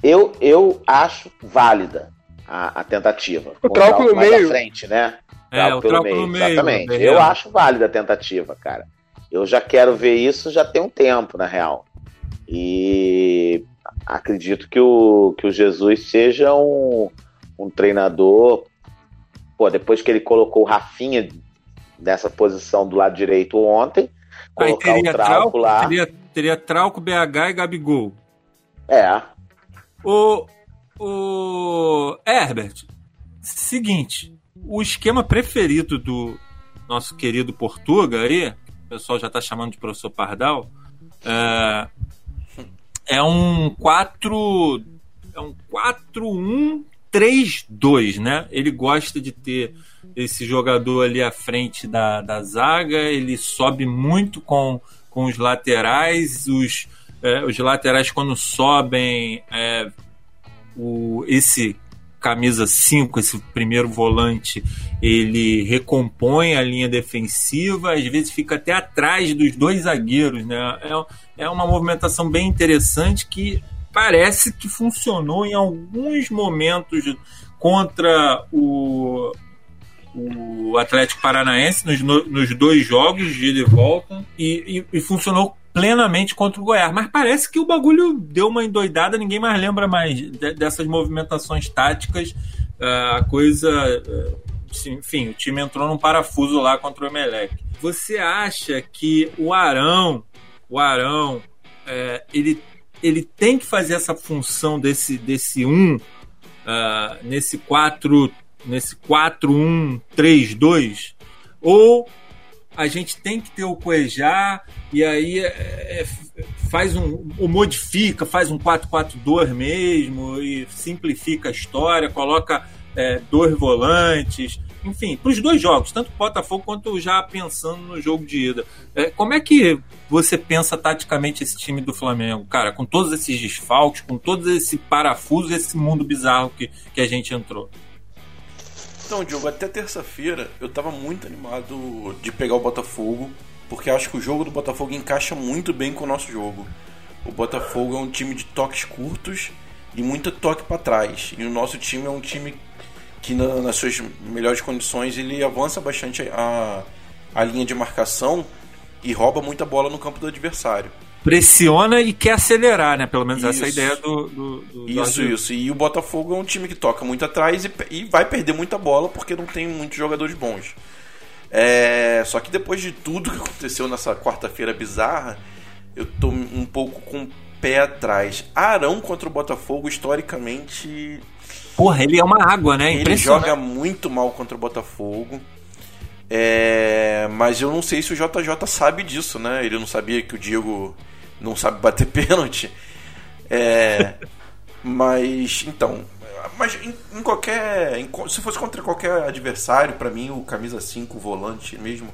Eu, eu acho válida a, a tentativa. O Trauco no meio. frente, né? É, o pelo Trauco no meio. Exatamente. Eu acho válida a tentativa, cara. Eu já quero ver isso já tem um tempo, na real. E acredito que o, que o Jesus seja um, um treinador. Pô, depois que ele colocou o Rafinha nessa posição do lado direito ontem, Aí colocar teria o Trauco Trauco, lá. teria, teria Trauco, BH e Gabigol. É, O, o Herbert, seguinte, o esquema preferido do nosso querido Portuga aí, o pessoal já tá chamando de professor Pardal, é, é um 4 é um 4-1-3-2, né? Ele gosta de ter esse jogador ali à frente da, da zaga, ele sobe muito com, com os laterais, os, é, os laterais quando sobem, é, o, esse camisa 5, esse primeiro volante, ele recompõe a linha defensiva, às vezes fica até atrás dos dois zagueiros, né? É, é uma movimentação bem interessante que parece que funcionou em alguns momentos contra o, o Atlético Paranaense nos, no- nos dois jogos de e volta e, e- e funcionou plenamente contra o Goiás. Mas parece que o bagulho deu uma endoidada, ninguém mais lembra mais de- dessas movimentações táticas. Ah, A coisa. sim, Enfim, o time entrou num parafuso lá contra o Emelec. Você acha que o Arão, o Arão, eh, ele, ele tem que fazer essa função desse, desse 1 ah, nesse 4 nesse 4-1-3-2 ou a gente tem que ter o Cuejá e aí é, é, faz um ou modifica, faz um 4-4-2 mesmo e simplifica a história, coloca é, dois volantes, enfim, para os dois jogos, tanto o Botafogo quanto já pensando no jogo de ida. É, como é que você pensa taticamente esse time do Flamengo, cara, com todos esses desfalques, com todo esse parafuso, esse mundo bizarro que, que a gente entrou? Então, Diogo, até terça-feira eu tava muito animado de pegar o Botafogo, porque acho que o jogo do Botafogo encaixa muito bem com o nosso jogo. O Botafogo é um time de toques curtos e muito toque para trás. E o nosso time é um time que, na- nas suas melhores condições, ele avança bastante a, a linha de marcação e rouba muita bola no campo do adversário. Pressiona e quer acelerar, né? Pelo menos essa é a Isso. ideia do. do, do Isso, Jorge isso. E o Botafogo é um time que toca muito atrás e, e vai perder muita bola porque não tem muitos jogadores bons. É, só que depois de tudo que aconteceu nessa quarta-feira bizarra, eu tô um pouco com o pé atrás. Arão contra o Botafogo, historicamente, Porra, ele é uma água, né? ele joga muito mal contra o Botafogo. É, mas eu não sei se o JJ sabe disso, né? Ele não sabia que o Diego não sabe bater *laughs* pênalti. É, mas então, mas em, em qualquer, em se fosse contra qualquer adversário, pra mim o camisa 5 volante mesmo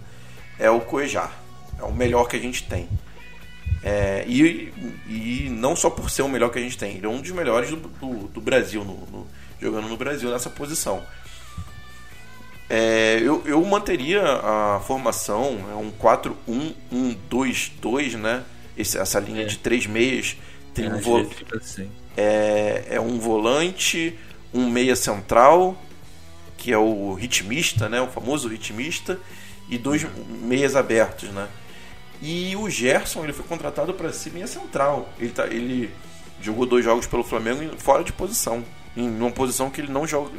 é o Coejar. É o melhor que a gente tem. É, e, e não só por ser o melhor que a gente tem, ele é um dos melhores do, do, do Brasil, no- no- jogando no Brasil nessa posição. É, eu, eu manteria a formação, é um 4-1-1-2-2, né? Esse- essa linha É. de três meias. Tem um Às vo- assim. é, é um volante, um meia central, que é o ritmista, né? O famoso ritmista, e dois meias abertos, né? E o Gerson ele foi contratado para ser meia central. Ele, tá, ele jogou dois jogos pelo Flamengo fora de posição, em uma posição que ele não joga,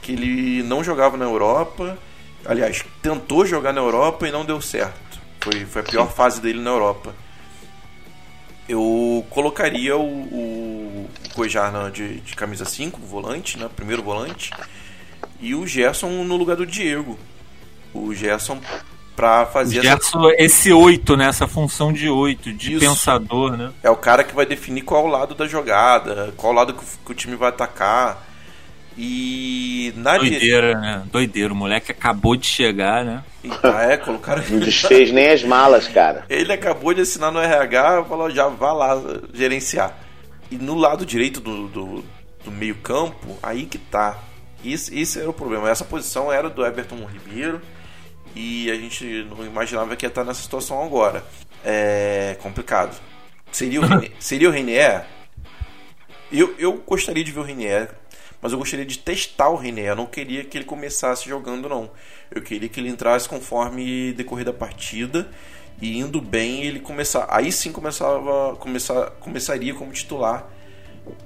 que ele não jogava na Europa. Aliás, tentou jogar na Europa e não deu certo. Foi, foi a pior fase dele na Europa. Eu colocaria o, o Cojar de, de camisa 5, volante, né, primeiro volante, e o Gerson no lugar do Diego. O Gerson para fazer o Gerson, essa... esse 8, né, essa função de 8, de Isso. pensador, né? É o cara que vai definir qual lado da jogada, qual lado que o, que o time vai atacar. E na Doideira, né? Doideira. O moleque acabou de chegar, né? Ah, é, colocaram. Não desfez nem as malas, cara. Ele acabou de assinar no RH falou: já vá lá gerenciar. E no lado direito do, do, do meio-campo, aí que tá. Esse, esse era o problema. Essa posição era do Everton Ribeiro e a gente não imaginava que ia estar nessa situação agora. É complicado. Seria o, René, *laughs* seria o René? Eu, eu gostaria de ver o René mas eu gostaria de testar o René. Eu não queria que ele começasse jogando, não. Eu queria que ele entrasse conforme decorrer da partida e indo bem ele começar. Aí sim começava, começar, começaria como titular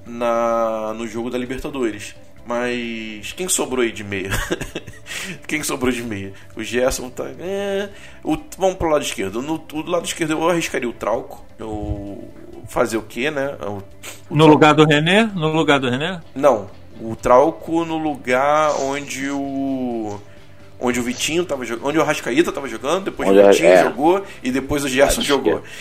na, no jogo da Libertadores. Mas quem sobrou aí de meia? *laughs* quem sobrou de meia? O Gerson tá. É, o, vamos pro lado esquerdo. No, do lado esquerdo eu arriscaria o Trauco. Eu fazer o quê, né? O, o no lugar do René? No lugar do René? Não o Trauco no lugar onde o onde o Vitinho tava jogando, onde o Rascaíta tava jogando, depois onde o Vitinho é. jogou e depois o Gerson jogou. *laughs*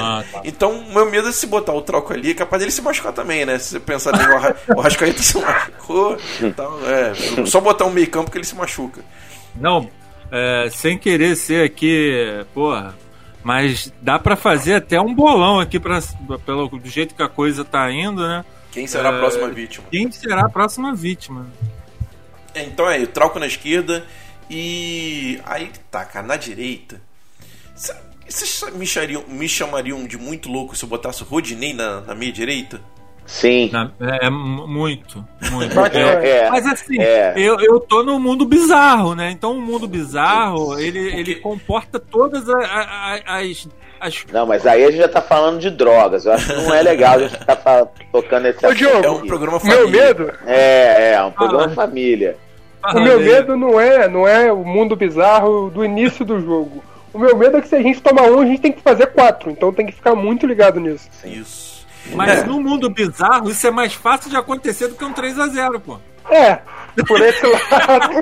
Ah, tá. então, meu medo é se botar o Trauco ali, é capaz dele se machucar também, né? Se você pensar bem, o Rascaíta se machucou, então, é, só botar um meio campo que ele se machuca. Não, é, sem querer ser aqui, porra, mas dá para fazer até um bolão aqui pra, pelo do jeito que a coisa tá indo, né? Quem será a próxima vítima? Quem será a próxima vítima? É, então é, eu troco na esquerda e. Aí tá, cara, na direita. Vocês me chamariam, me chamariam de muito louco se eu botasse o Rodinei na, na minha direita? Sim. É, é muito, muito. É, é, Mas assim, é. eu, eu tô no mundo bizarro, né? Então o mundo bizarro, ele, ele comporta todas as, as Acho... Não, mas aí a gente já tá falando de drogas. Eu acho que não é legal a gente ficar tocando esse Ô, Diogo, é um programa família. Meu medo? É, é, um programa ah, família. O meu medo não é, não é o mundo bizarro do início do jogo. O meu medo é que se a gente tomar um, a gente tem que fazer quatro. Então tem que ficar muito ligado nisso. Isso. Mas é. no mundo bizarro, isso é mais fácil de acontecer do que um 3 a 0 pô. É, por esse *laughs* lado.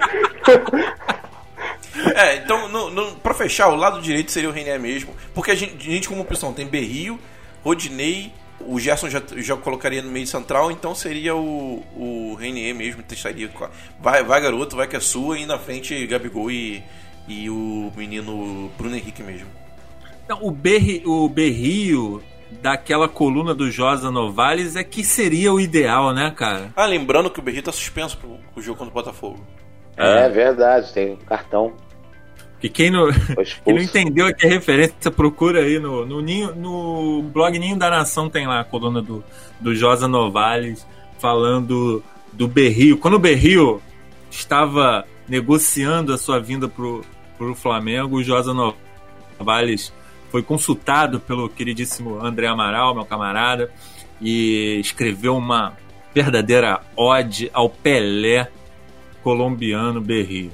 É, então, no, no, pra fechar, o lado direito seria o René mesmo. Porque a gente, a gente como opção, tem Berrio, Rodinei, o Gerson já, já colocaria no meio central, então seria o, o René mesmo, testaria. Vai, vai garoto, vai que é sua, e na frente Gabigol e, e o menino Bruno Henrique mesmo. Não, o, Berri, o Berrio daquela coluna do Josa Novales é que seria o ideal, né, cara? Ah, lembrando que o Berrio tá suspenso pro, pro jogo contra o Botafogo. É, é verdade, tem um cartão. E quem não, *laughs* quem não entendeu aqui a referência, procura aí no, no, Ninho, no blog Ninho da Nação, tem lá a coluna do, do Josa Novales falando do Berrio. Quando o Berrio estava negociando a sua vinda pro, pro Flamengo, o Josa Novales foi consultado pelo queridíssimo André Amaral, meu camarada, e escreveu uma verdadeira ode ao Pelé colombiano Berrio.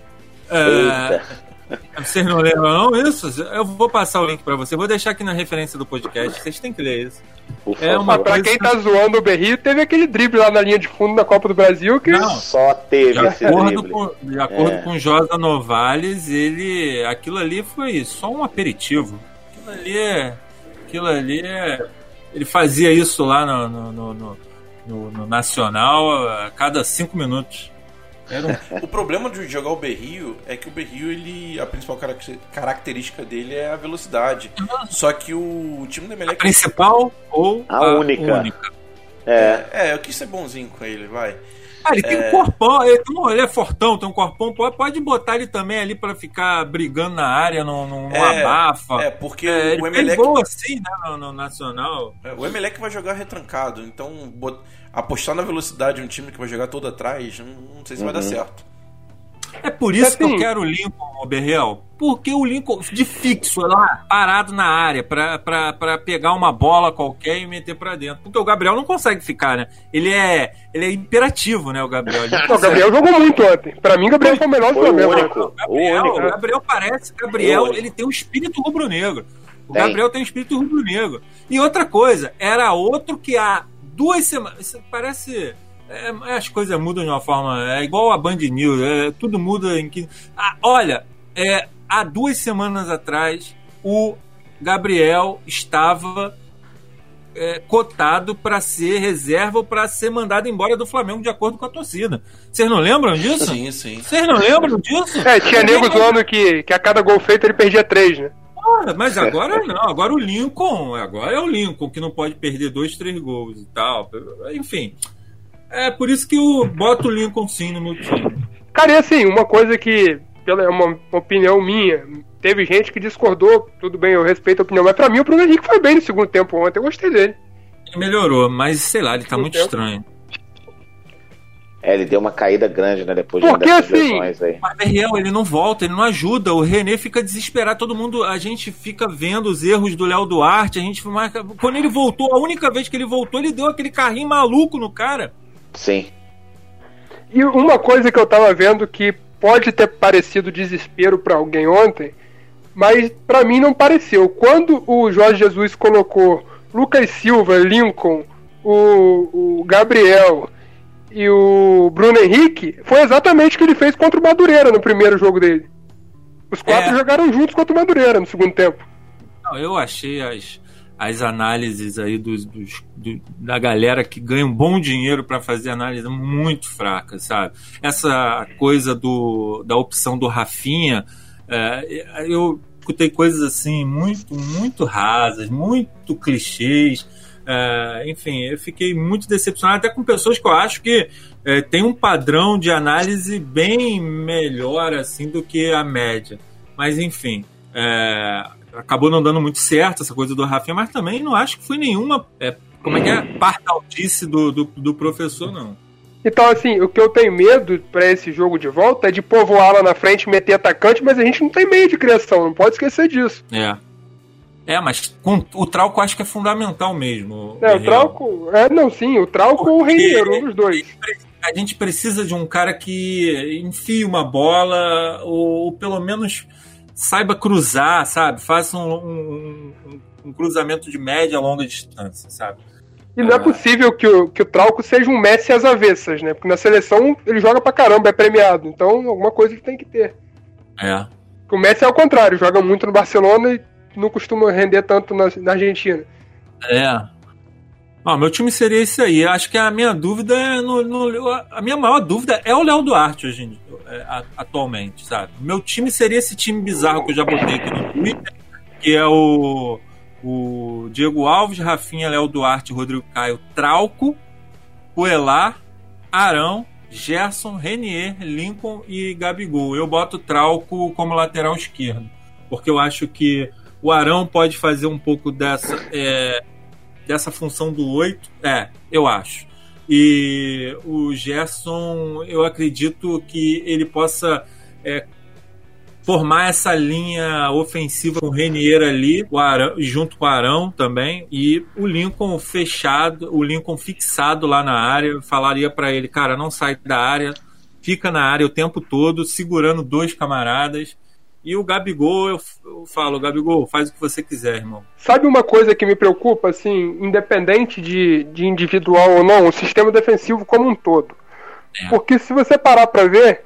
É, *laughs* vocês não lembram não isso? Eu vou passar o link para você. Vou deixar aqui na referência do podcast. Vocês têm que ler isso. É uma pra quem tá zoando o Berrio, teve aquele drible lá na linha de fundo da Copa do Brasil que não, só teve de esse acordo drible. Com, de acordo é. com Josa Novales, ele aquilo ali foi só um aperitivo. Aquilo ali, é, aquilo ali é, ele fazia isso lá no, no, no, no, no Nacional a cada cinco minutos. Um... *laughs* o problema de jogar o Berrio é que o Berrio, ele, a principal característica dele é a velocidade. Só que o time do Emelec... A principal ou a, a única. única. É. é, eu quis ser bonzinho com ele, vai. Ah, ele é... tem um corpão, ele, ele, é fortão, tem um corpão, pode, pode botar ele também ali para ficar brigando na área, não, não, é, abafa. É, porque é, o Emelec. Ele assim, né, no, no Nacional. É, o Emelec vai jogar retrancado, então bot... apostar na velocidade de um time que vai jogar todo atrás, não, sei se uhum. vai dar uhum. certo. É por isso assim, que eu assim- quero o Lincoln, Berrel. Porque o Lincoln, de fixo lá, parado na área, pra, pra, pra pegar uma bola qualquer e meter pra dentro. Porque o Gabriel não consegue ficar, né? Ele é, ele é imperativo, né, o Gabriel? *laughs* Não, o Gabriel jogou muito ontem. Pra mim, o Gabriel foi o melhor do Flamengo. Né? O Gabriel, o Gabriel parece, Gabriel, ele tem um espírito rubro-negro. O Gabriel tem um espírito rubro-negro. E outra coisa, era outro que há duas semanas. Parece é, as coisas mudam de uma forma. É igual a Band News, é, tudo muda em que. Ah, olha, é, há duas semanas atrás, o Gabriel estava é, cotado para ser reserva ou para ser mandado embora do Flamengo de acordo com a torcida. Vocês não lembram disso? Sim, sim. Vocês não lembram disso? É, tinha nego zoando que, que a cada gol feito ele perdia três, né? Mas agora não, agora o Lincoln, agora é o Lincoln que não pode perder dois, três gols e tal. Enfim, é por isso que eu boto o Lincoln sim no meu time. Cara, e assim, uma coisa que, pela uma opinião minha, teve gente que discordou, tudo bem, eu respeito a opinião, mas pra mim o Bruno Henrique foi bem no segundo tempo ontem, eu gostei dele. Ele melhorou, mas sei lá, ele tá muito tempo. estranho. É, ele deu uma caída grande, né? Depois Porque, de assim, lesões aí. Mas real, ele não volta, ele não ajuda. O René fica desesperado, todo mundo. A gente fica vendo os erros do Léo Duarte. A gente marca. Quando ele voltou, a única vez que ele voltou, ele deu aquele carrinho maluco no cara. Sim. E uma coisa que eu tava vendo que pode ter parecido desespero para alguém ontem, mas para mim não pareceu. Quando o Jorge Jesus colocou Lucas Silva, Lincoln, o, o Gabriel e o Bruno Henrique, foi exatamente o que ele fez contra o Madureira no primeiro jogo dele. Os quatro é. jogaram juntos contra o Madureira no segundo tempo. Não, eu achei as as análises aí dos, dos do, da galera que ganha um bom dinheiro para fazer análise muito fracas, sabe? Essa coisa do, da opção do Rafinha, é, eu escutei coisas assim muito, muito rasas, muito clichês. É, enfim, eu fiquei muito decepcionado, até com pessoas que eu acho que é, tem um padrão de análise bem melhor assim do que a média. Mas enfim, é, acabou não dando muito certo essa coisa do Rafinha, mas também não acho que foi nenhuma. É, como é que é? Partaltice do, do, do professor, não. Então, assim, o que eu tenho medo para esse jogo de volta é de povoar lá na frente, meter atacante, mas a gente não tem meio de criação, não pode esquecer disso. É. É, mas com, o Trauco acho que é fundamental mesmo. É, o Trauco. É, não, sim, o Trauco ou o Reiniero, um dos dois. A gente precisa de um cara que enfie uma bola, ou, ou pelo menos saiba cruzar, sabe? Faça um, um, um, cruzamento de média a longa distância, sabe? E não é, é possível que o, que o Trauco seja um Messi às avessas, né? Porque na seleção ele joga pra caramba, é premiado. Então, alguma coisa que tem que ter. É. o Messi é ao contrário, joga muito no Barcelona e não costuma render tanto na, na Argentina. É. Ah, meu time seria esse aí. Acho que a minha dúvida é no, no a minha maior dúvida é o Léo Duarte hoje em é, atualmente, sabe? Meu time seria esse time bizarro que eu já botei aqui no Twitter, que é o, o Diego Alves, Rafinha, Léo Duarte, Rodrigo Caio, Trauco, Coelar, Arão, Gerson, Renier, Lincoln e Gabigol. Eu boto Trauco como lateral esquerdo, porque eu acho que o Arão pode fazer um pouco dessa. É, dessa função do 8, é, eu acho. E o Gerson, eu acredito que ele possa é, formar essa linha ofensiva com o Renier ali, o Arão, junto com o Arão também, e o Lincoln fechado, o Lincoln fixado lá na área, falaria para ele, cara, não sai da área, fica na área o tempo todo, segurando dois camaradas e o Gabigol, eu, eu falo, Gabigol, faz o que você quiser, irmão. Sabe uma coisa que me preocupa, assim, independente de, de individual ou não, o sistema defensivo como um todo. É. Porque se você parar para ver,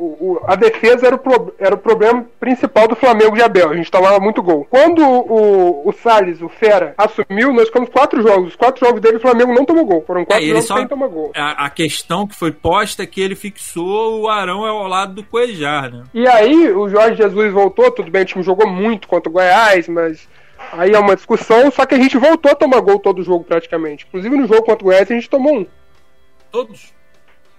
o, o, a defesa era o, pro, era o problema principal do Flamengo de Abel. A gente tomava muito gol. Quando o, o Salles, o Fera, assumiu, nós ficamos quatro jogos. Os quatro jogos dele, o Flamengo não tomou gol. Foram quatro é, jogos só, sem tomar gol. A, a, questão que foi posta é que ele fixou o Arão ao lado do Cuejar, né? E aí, o Jorge Jesus voltou, tudo bem, o time jogou muito contra o Goiás, mas aí é uma discussão, só que a gente voltou a tomar gol todo o jogo praticamente. Inclusive no jogo contra o Goiás a gente tomou um. Todos?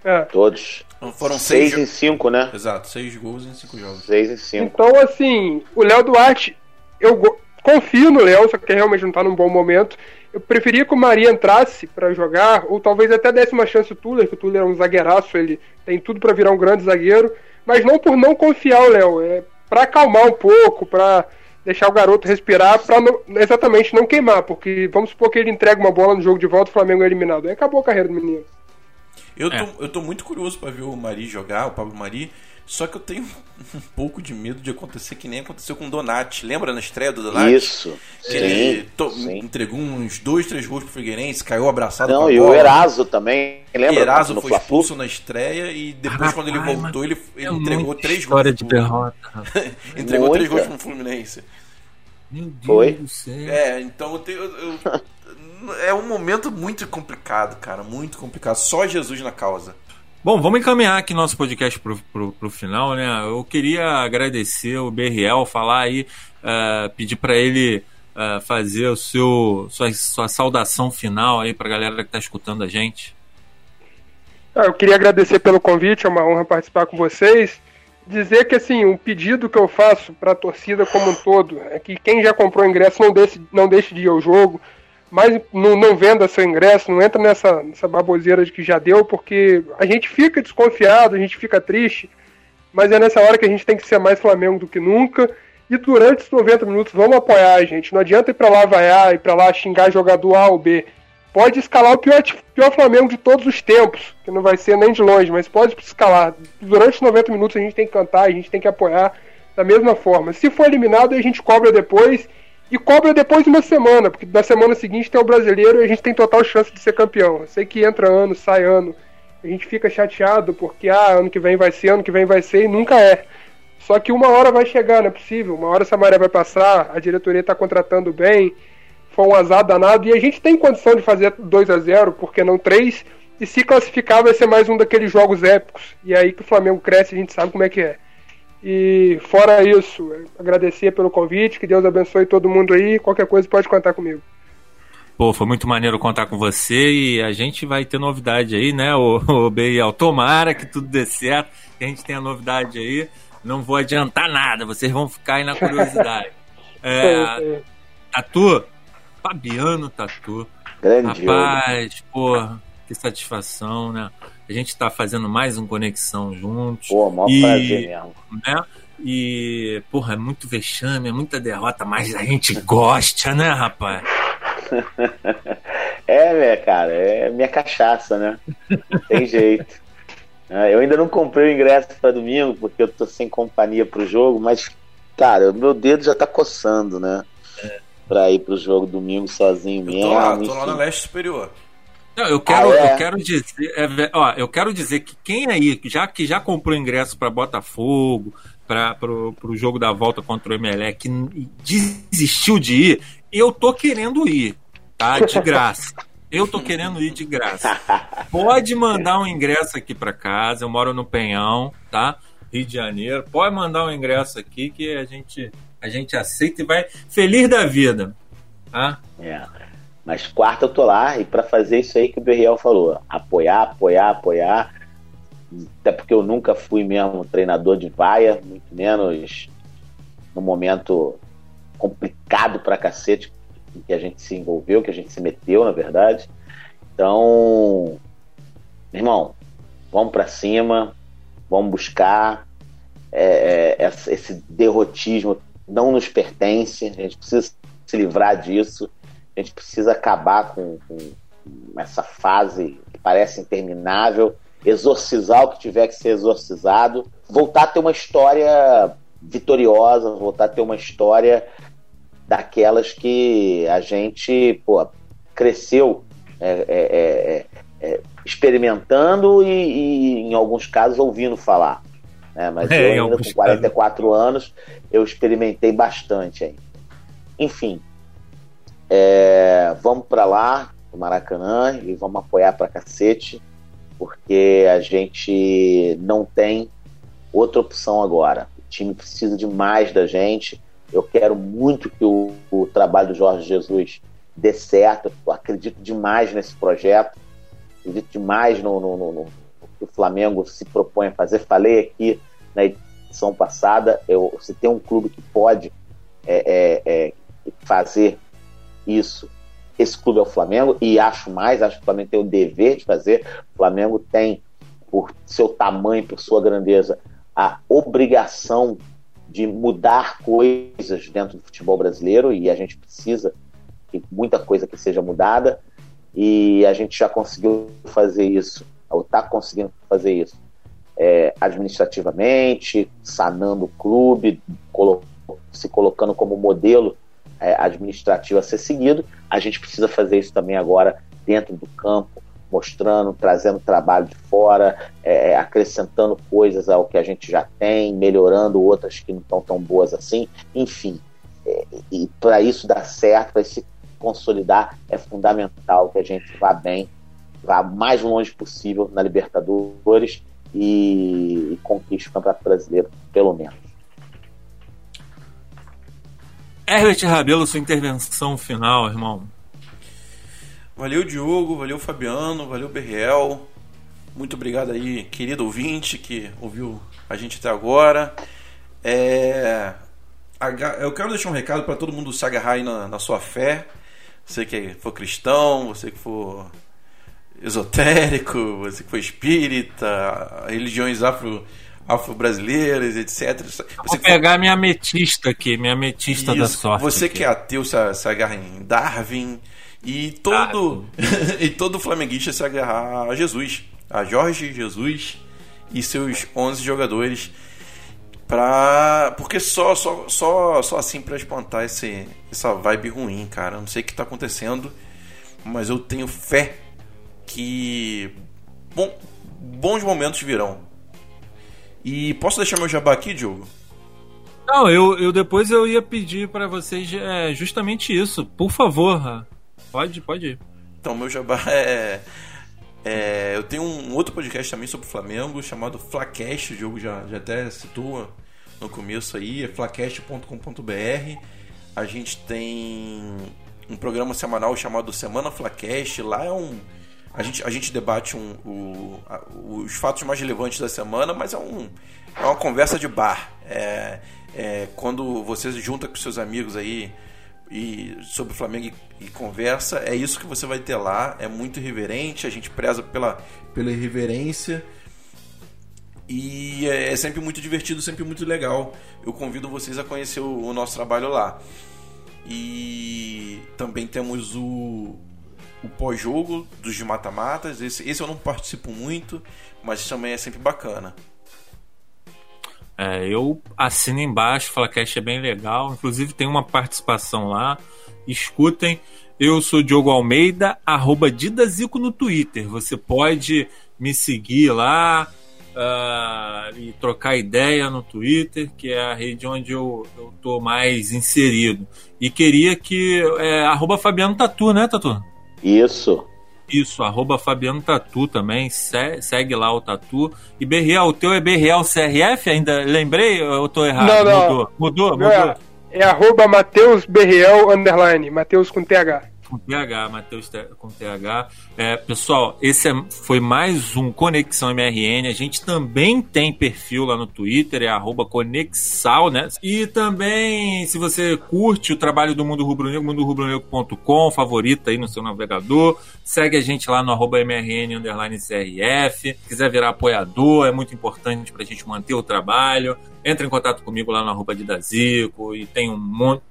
É. Todos. Foram seis, seis em cinco, né? Exato, seis gols em cinco jogos. Seis em cinco. Então, assim, o Léo Duarte, eu confio no Léo, só que realmente não tá num bom momento. Eu preferia que o Maria entrasse para jogar, ou talvez até desse uma chance o Tuller, que o Tuller é um zagueiraço, ele tem tudo para virar um grande zagueiro. mas não por não confiar o Léo, é para acalmar um pouco, para deixar o garoto respirar, para exatamente não queimar, porque vamos supor que ele entrega uma bola no jogo de volta, o Flamengo é eliminado, aí acabou a carreira do menino. Eu tô, é. eu tô muito curioso para ver o Mari jogar, o Pablo Mari. Só que eu tenho *laughs* um pouco de medo de acontecer que nem aconteceu com o Donati. Lembra na estreia do Donati? Isso. Que sim, ele to... sim. entregou uns dois, três gols pro Figueirense, caiu abraçado Não, e o Eraso também. Lembra? Eraso foi expulso na estreia e depois, ah, quando ele voltou, ele, ele é entregou três gols. História de derrota. entregou Muita. três gols *laughs* pro Fluminense. Meu Deus foi? do céu. É, então eu tenho. Eu... *laughs* é um momento muito complicado, cara. Muito complicado. Só Jesus na causa. Bom, vamos encaminhar aqui nosso podcast pro, pro, pro final, né? Eu queria agradecer o Berriel, falar aí, uh, pedir para ele uh, fazer o seu sua, sua saudação final aí pra galera que tá escutando a gente. Ah, eu queria agradecer pelo convite, é uma honra participar com vocês. Dizer que assim, um pedido que eu faço para a torcida como um todo é que quem já comprou ingresso não deixe, não deixe de ir ao jogo mas não, não venda seu ingresso, não entra nessa, nessa baboseira de que já deu, porque a gente fica desconfiado, a gente fica triste, mas é nessa hora que a gente tem que ser mais Flamengo do que nunca. E durante os 90 minutos, vamos apoiar a gente. Não adianta ir pra lá vaiar, ir pra lá xingar jogador A ou B. Pode escalar o pior, pior Flamengo de todos os tempos, que não vai ser nem de longe, mas pode escalar. Durante os 90 minutos a gente tem que cantar, a gente tem que apoiar da mesma forma. Se for eliminado, a gente cobra depois e cobra depois de uma semana, porque na semana seguinte tem o brasileiro e a gente tem total chance de ser campeão. Eu sei que entra ano, sai ano, a gente fica chateado porque ah, ano que vem vai ser, ano que vem vai ser e nunca é. Só que uma hora vai chegar, não é possível. Uma hora essa maré vai passar, a diretoria está contratando bem, foi um azar danado e a gente tem condição de fazer 2 a 0 porque não 3 e se classificar vai ser mais um daqueles jogos épicos. E é aí que o Flamengo cresce, a gente sabe como é que é. E fora isso, agradecer pelo convite, que Deus abençoe todo mundo aí. Qualquer coisa pode contar comigo. Pô, foi muito maneiro contar com você e a gente vai ter novidade aí, né, o, o Beiel? Tomara que tudo dê certo, que a gente tenha novidade aí. Não vou adiantar nada, vocês vão ficar aí na curiosidade. *laughs* É, tatu, Fabiano Tatu. Grande Rapaz, porra, que satisfação, né? A gente está fazendo mais um Conexão juntos. Pô, maior e, prazer mesmo. Né? E, porra, é muito vexame, é muita derrota, mas a gente gosta, né, rapaz? *laughs* é, né, cara, é minha cachaça, né? Tem jeito. *laughs* É, eu ainda não comprei o ingresso para domingo, porque eu tô sem companhia pro jogo, mas, cara, o meu dedo já tá coçando, né? É. Pra ir pro jogo domingo sozinho mesmo. Tô lá, tô lá na leste superior. Não, eu quero, ah, é? eu quero dizer, é, ó, eu quero dizer que quem aí, já que já comprou ingresso para Botafogo, para o jogo da volta contra o Emelec, que desistiu de ir, eu tô querendo ir, tá? De *laughs* graça. Eu tô querendo ir de graça. Pode mandar um ingresso aqui para casa. Eu moro no Penhão, tá? Rio de Janeiro. Pode mandar um ingresso aqui que a gente a gente aceita e vai feliz da vida, tá? É. Mas quarta eu tô lá e para fazer isso aí que o Berriel falou, apoiar, apoiar, apoiar. Até porque eu nunca fui mesmo treinador de vaia, muito menos no momento complicado pra cacete que a gente se envolveu, que a gente se meteu, na verdade. Então, irmão, vamos para cima, vamos buscar. É, é, esse derrotismo não nos pertence, a gente precisa se livrar disso a gente precisa acabar com, com essa fase que parece interminável, exorcizar o que tiver que ser exorcizado, voltar a ter uma história vitoriosa, voltar a ter uma história daquelas que a gente pô, cresceu é, é, é, é experimentando e, e, em alguns casos, ouvindo falar. Né? Mas é, eu ainda com 44 casos. anos, eu experimentei bastante aí. Enfim, é, vamos para lá, no Maracanã, e vamos apoiar para cacete, porque a gente não tem outra opção agora. O time precisa demais da gente. Eu quero muito que o, o trabalho do Jorge Jesus dê certo. Eu acredito demais nesse projeto. Acredito demais no, no, no, no que o Flamengo se propõe a fazer. Falei aqui na edição passada, eu, se tem um clube que pode é, é, é, fazer isso. Esse clube é o Flamengo e acho mais, acho que o Flamengo tem o dever de fazer. O Flamengo tem, por seu tamanho, por sua grandeza, a obrigação de mudar coisas dentro do futebol brasileiro e a gente precisa de muita coisa que seja mudada e a gente já conseguiu fazer isso, ou está conseguindo fazer isso é, administrativamente, sanando o clube, colo se colocando como modelo é, administrativo a ser seguido. A gente precisa fazer isso também agora dentro do campo, mostrando, trazendo trabalho de fora, é, acrescentando coisas ao que a gente já tem, melhorando outras que não estão tão boas assim. Enfim, é, e para isso dar certo, para se consolidar, é fundamental que a gente vá bem, vá mais longe possível na Libertadores e, e conquiste o Campeonato Brasileiro, pelo menos. Herbert Rabelo, sua intervenção final, irmão. Valeu, Diogo, valeu, Fabiano, valeu, Berriel. Muito obrigado aí, querido ouvinte que ouviu a gente até agora. É... Eu quero deixar um recado para todo mundo se agarrar aí na, na sua fé. Você que for cristão, você que for esotérico, você que foi espírita, religiões afro afro-brasileiras, etc. Você Vou pegar for... minha ametista aqui, minha ametista Isso. da sorte. Você aqui. que é ateu se, se agarra em Darwin e todo *laughs* e todo flamenguista se agarrar a Jesus, a Jorge Jesus e seus 11 jogadores para porque só só só só assim para espantar esse essa vibe ruim, cara. não sei o que tá acontecendo, mas eu tenho fé que bom, bons momentos virão. E posso deixar meu jabá aqui, Diogo? Não, eu, eu depois eu ia pedir para vocês é, justamente isso. Por favor, pode, pode ir. Então, meu jabá *laughs* é, é, Eu tenho um outro podcast também sobre o Flamengo chamado Flacast. O Diogo já, já até citou no começo aí. É flacast.com.br. A gente tem um programa semanal chamado Semana Flacast. Lá é um a gente, a gente debate um, o, a, os fatos mais relevantes da semana, mas é, um, é uma conversa de bar. É, é quando você junta com seus amigos aí e sobre o Flamengo e, e, conversa, é isso que você vai ter lá. É muito irreverente, a gente preza pela, pela irreverência. E é, é sempre muito divertido, sempre muito legal. Eu convido vocês a conhecer o, o nosso trabalho lá. E também temos o, o pós-jogo dos mata-matas. Esse, esse eu não participo muito, mas também é sempre bacana. É, eu assino embaixo, o Flacast é bem legal. Inclusive tem uma participação lá. Escutem. Eu sou Diogo Almeida, arroba Didazico no Twitter. Você pode me seguir lá uh, e trocar ideia no Twitter, que é a rede onde eu, eu tô mais inserido. E queria que. É, arroba Fabiano Tatu, né, Tatu? Isso. Isso, arroba Fabiano Tatu também, segue lá o Tatu. E Berriel, o teu é Berriel CRF? Ainda lembrei ou eu tô errado? Não, não. Mudou, mudou, mudou. É, é arroba Matheus Berriel, underline, Matheus com TH com TH, Matheus com TH. É, pessoal, esse é, foi mais um Conexão MRN. A gente também tem perfil lá no Twitter, é arroba Conexal, né? E também, se você curte o trabalho do Mundo Rubro Negro, mundorubronegro.com, favorita aí no seu navegador. Segue a gente lá no arroba MRN CRF. Se quiser virar apoiador, é muito importante para a gente manter o trabalho. Entre em contato comigo lá no arroba Didazico e tem um monte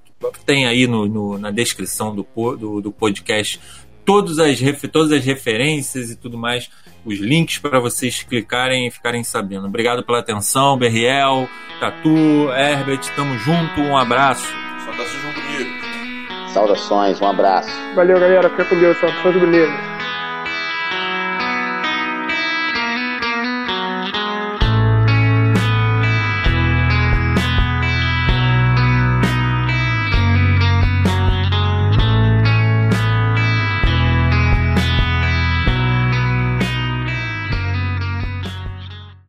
tem aí no, no na descrição do, do, do, podcast todas as, todas as referências e tudo mais, os links para vocês clicarem e ficarem sabendo. Obrigado pela atenção, Berriel, Tatu, Herbert, tamo junto, um abraço. Saudações, um abraço. Valeu, galera, fica com Deus, saudações bonito.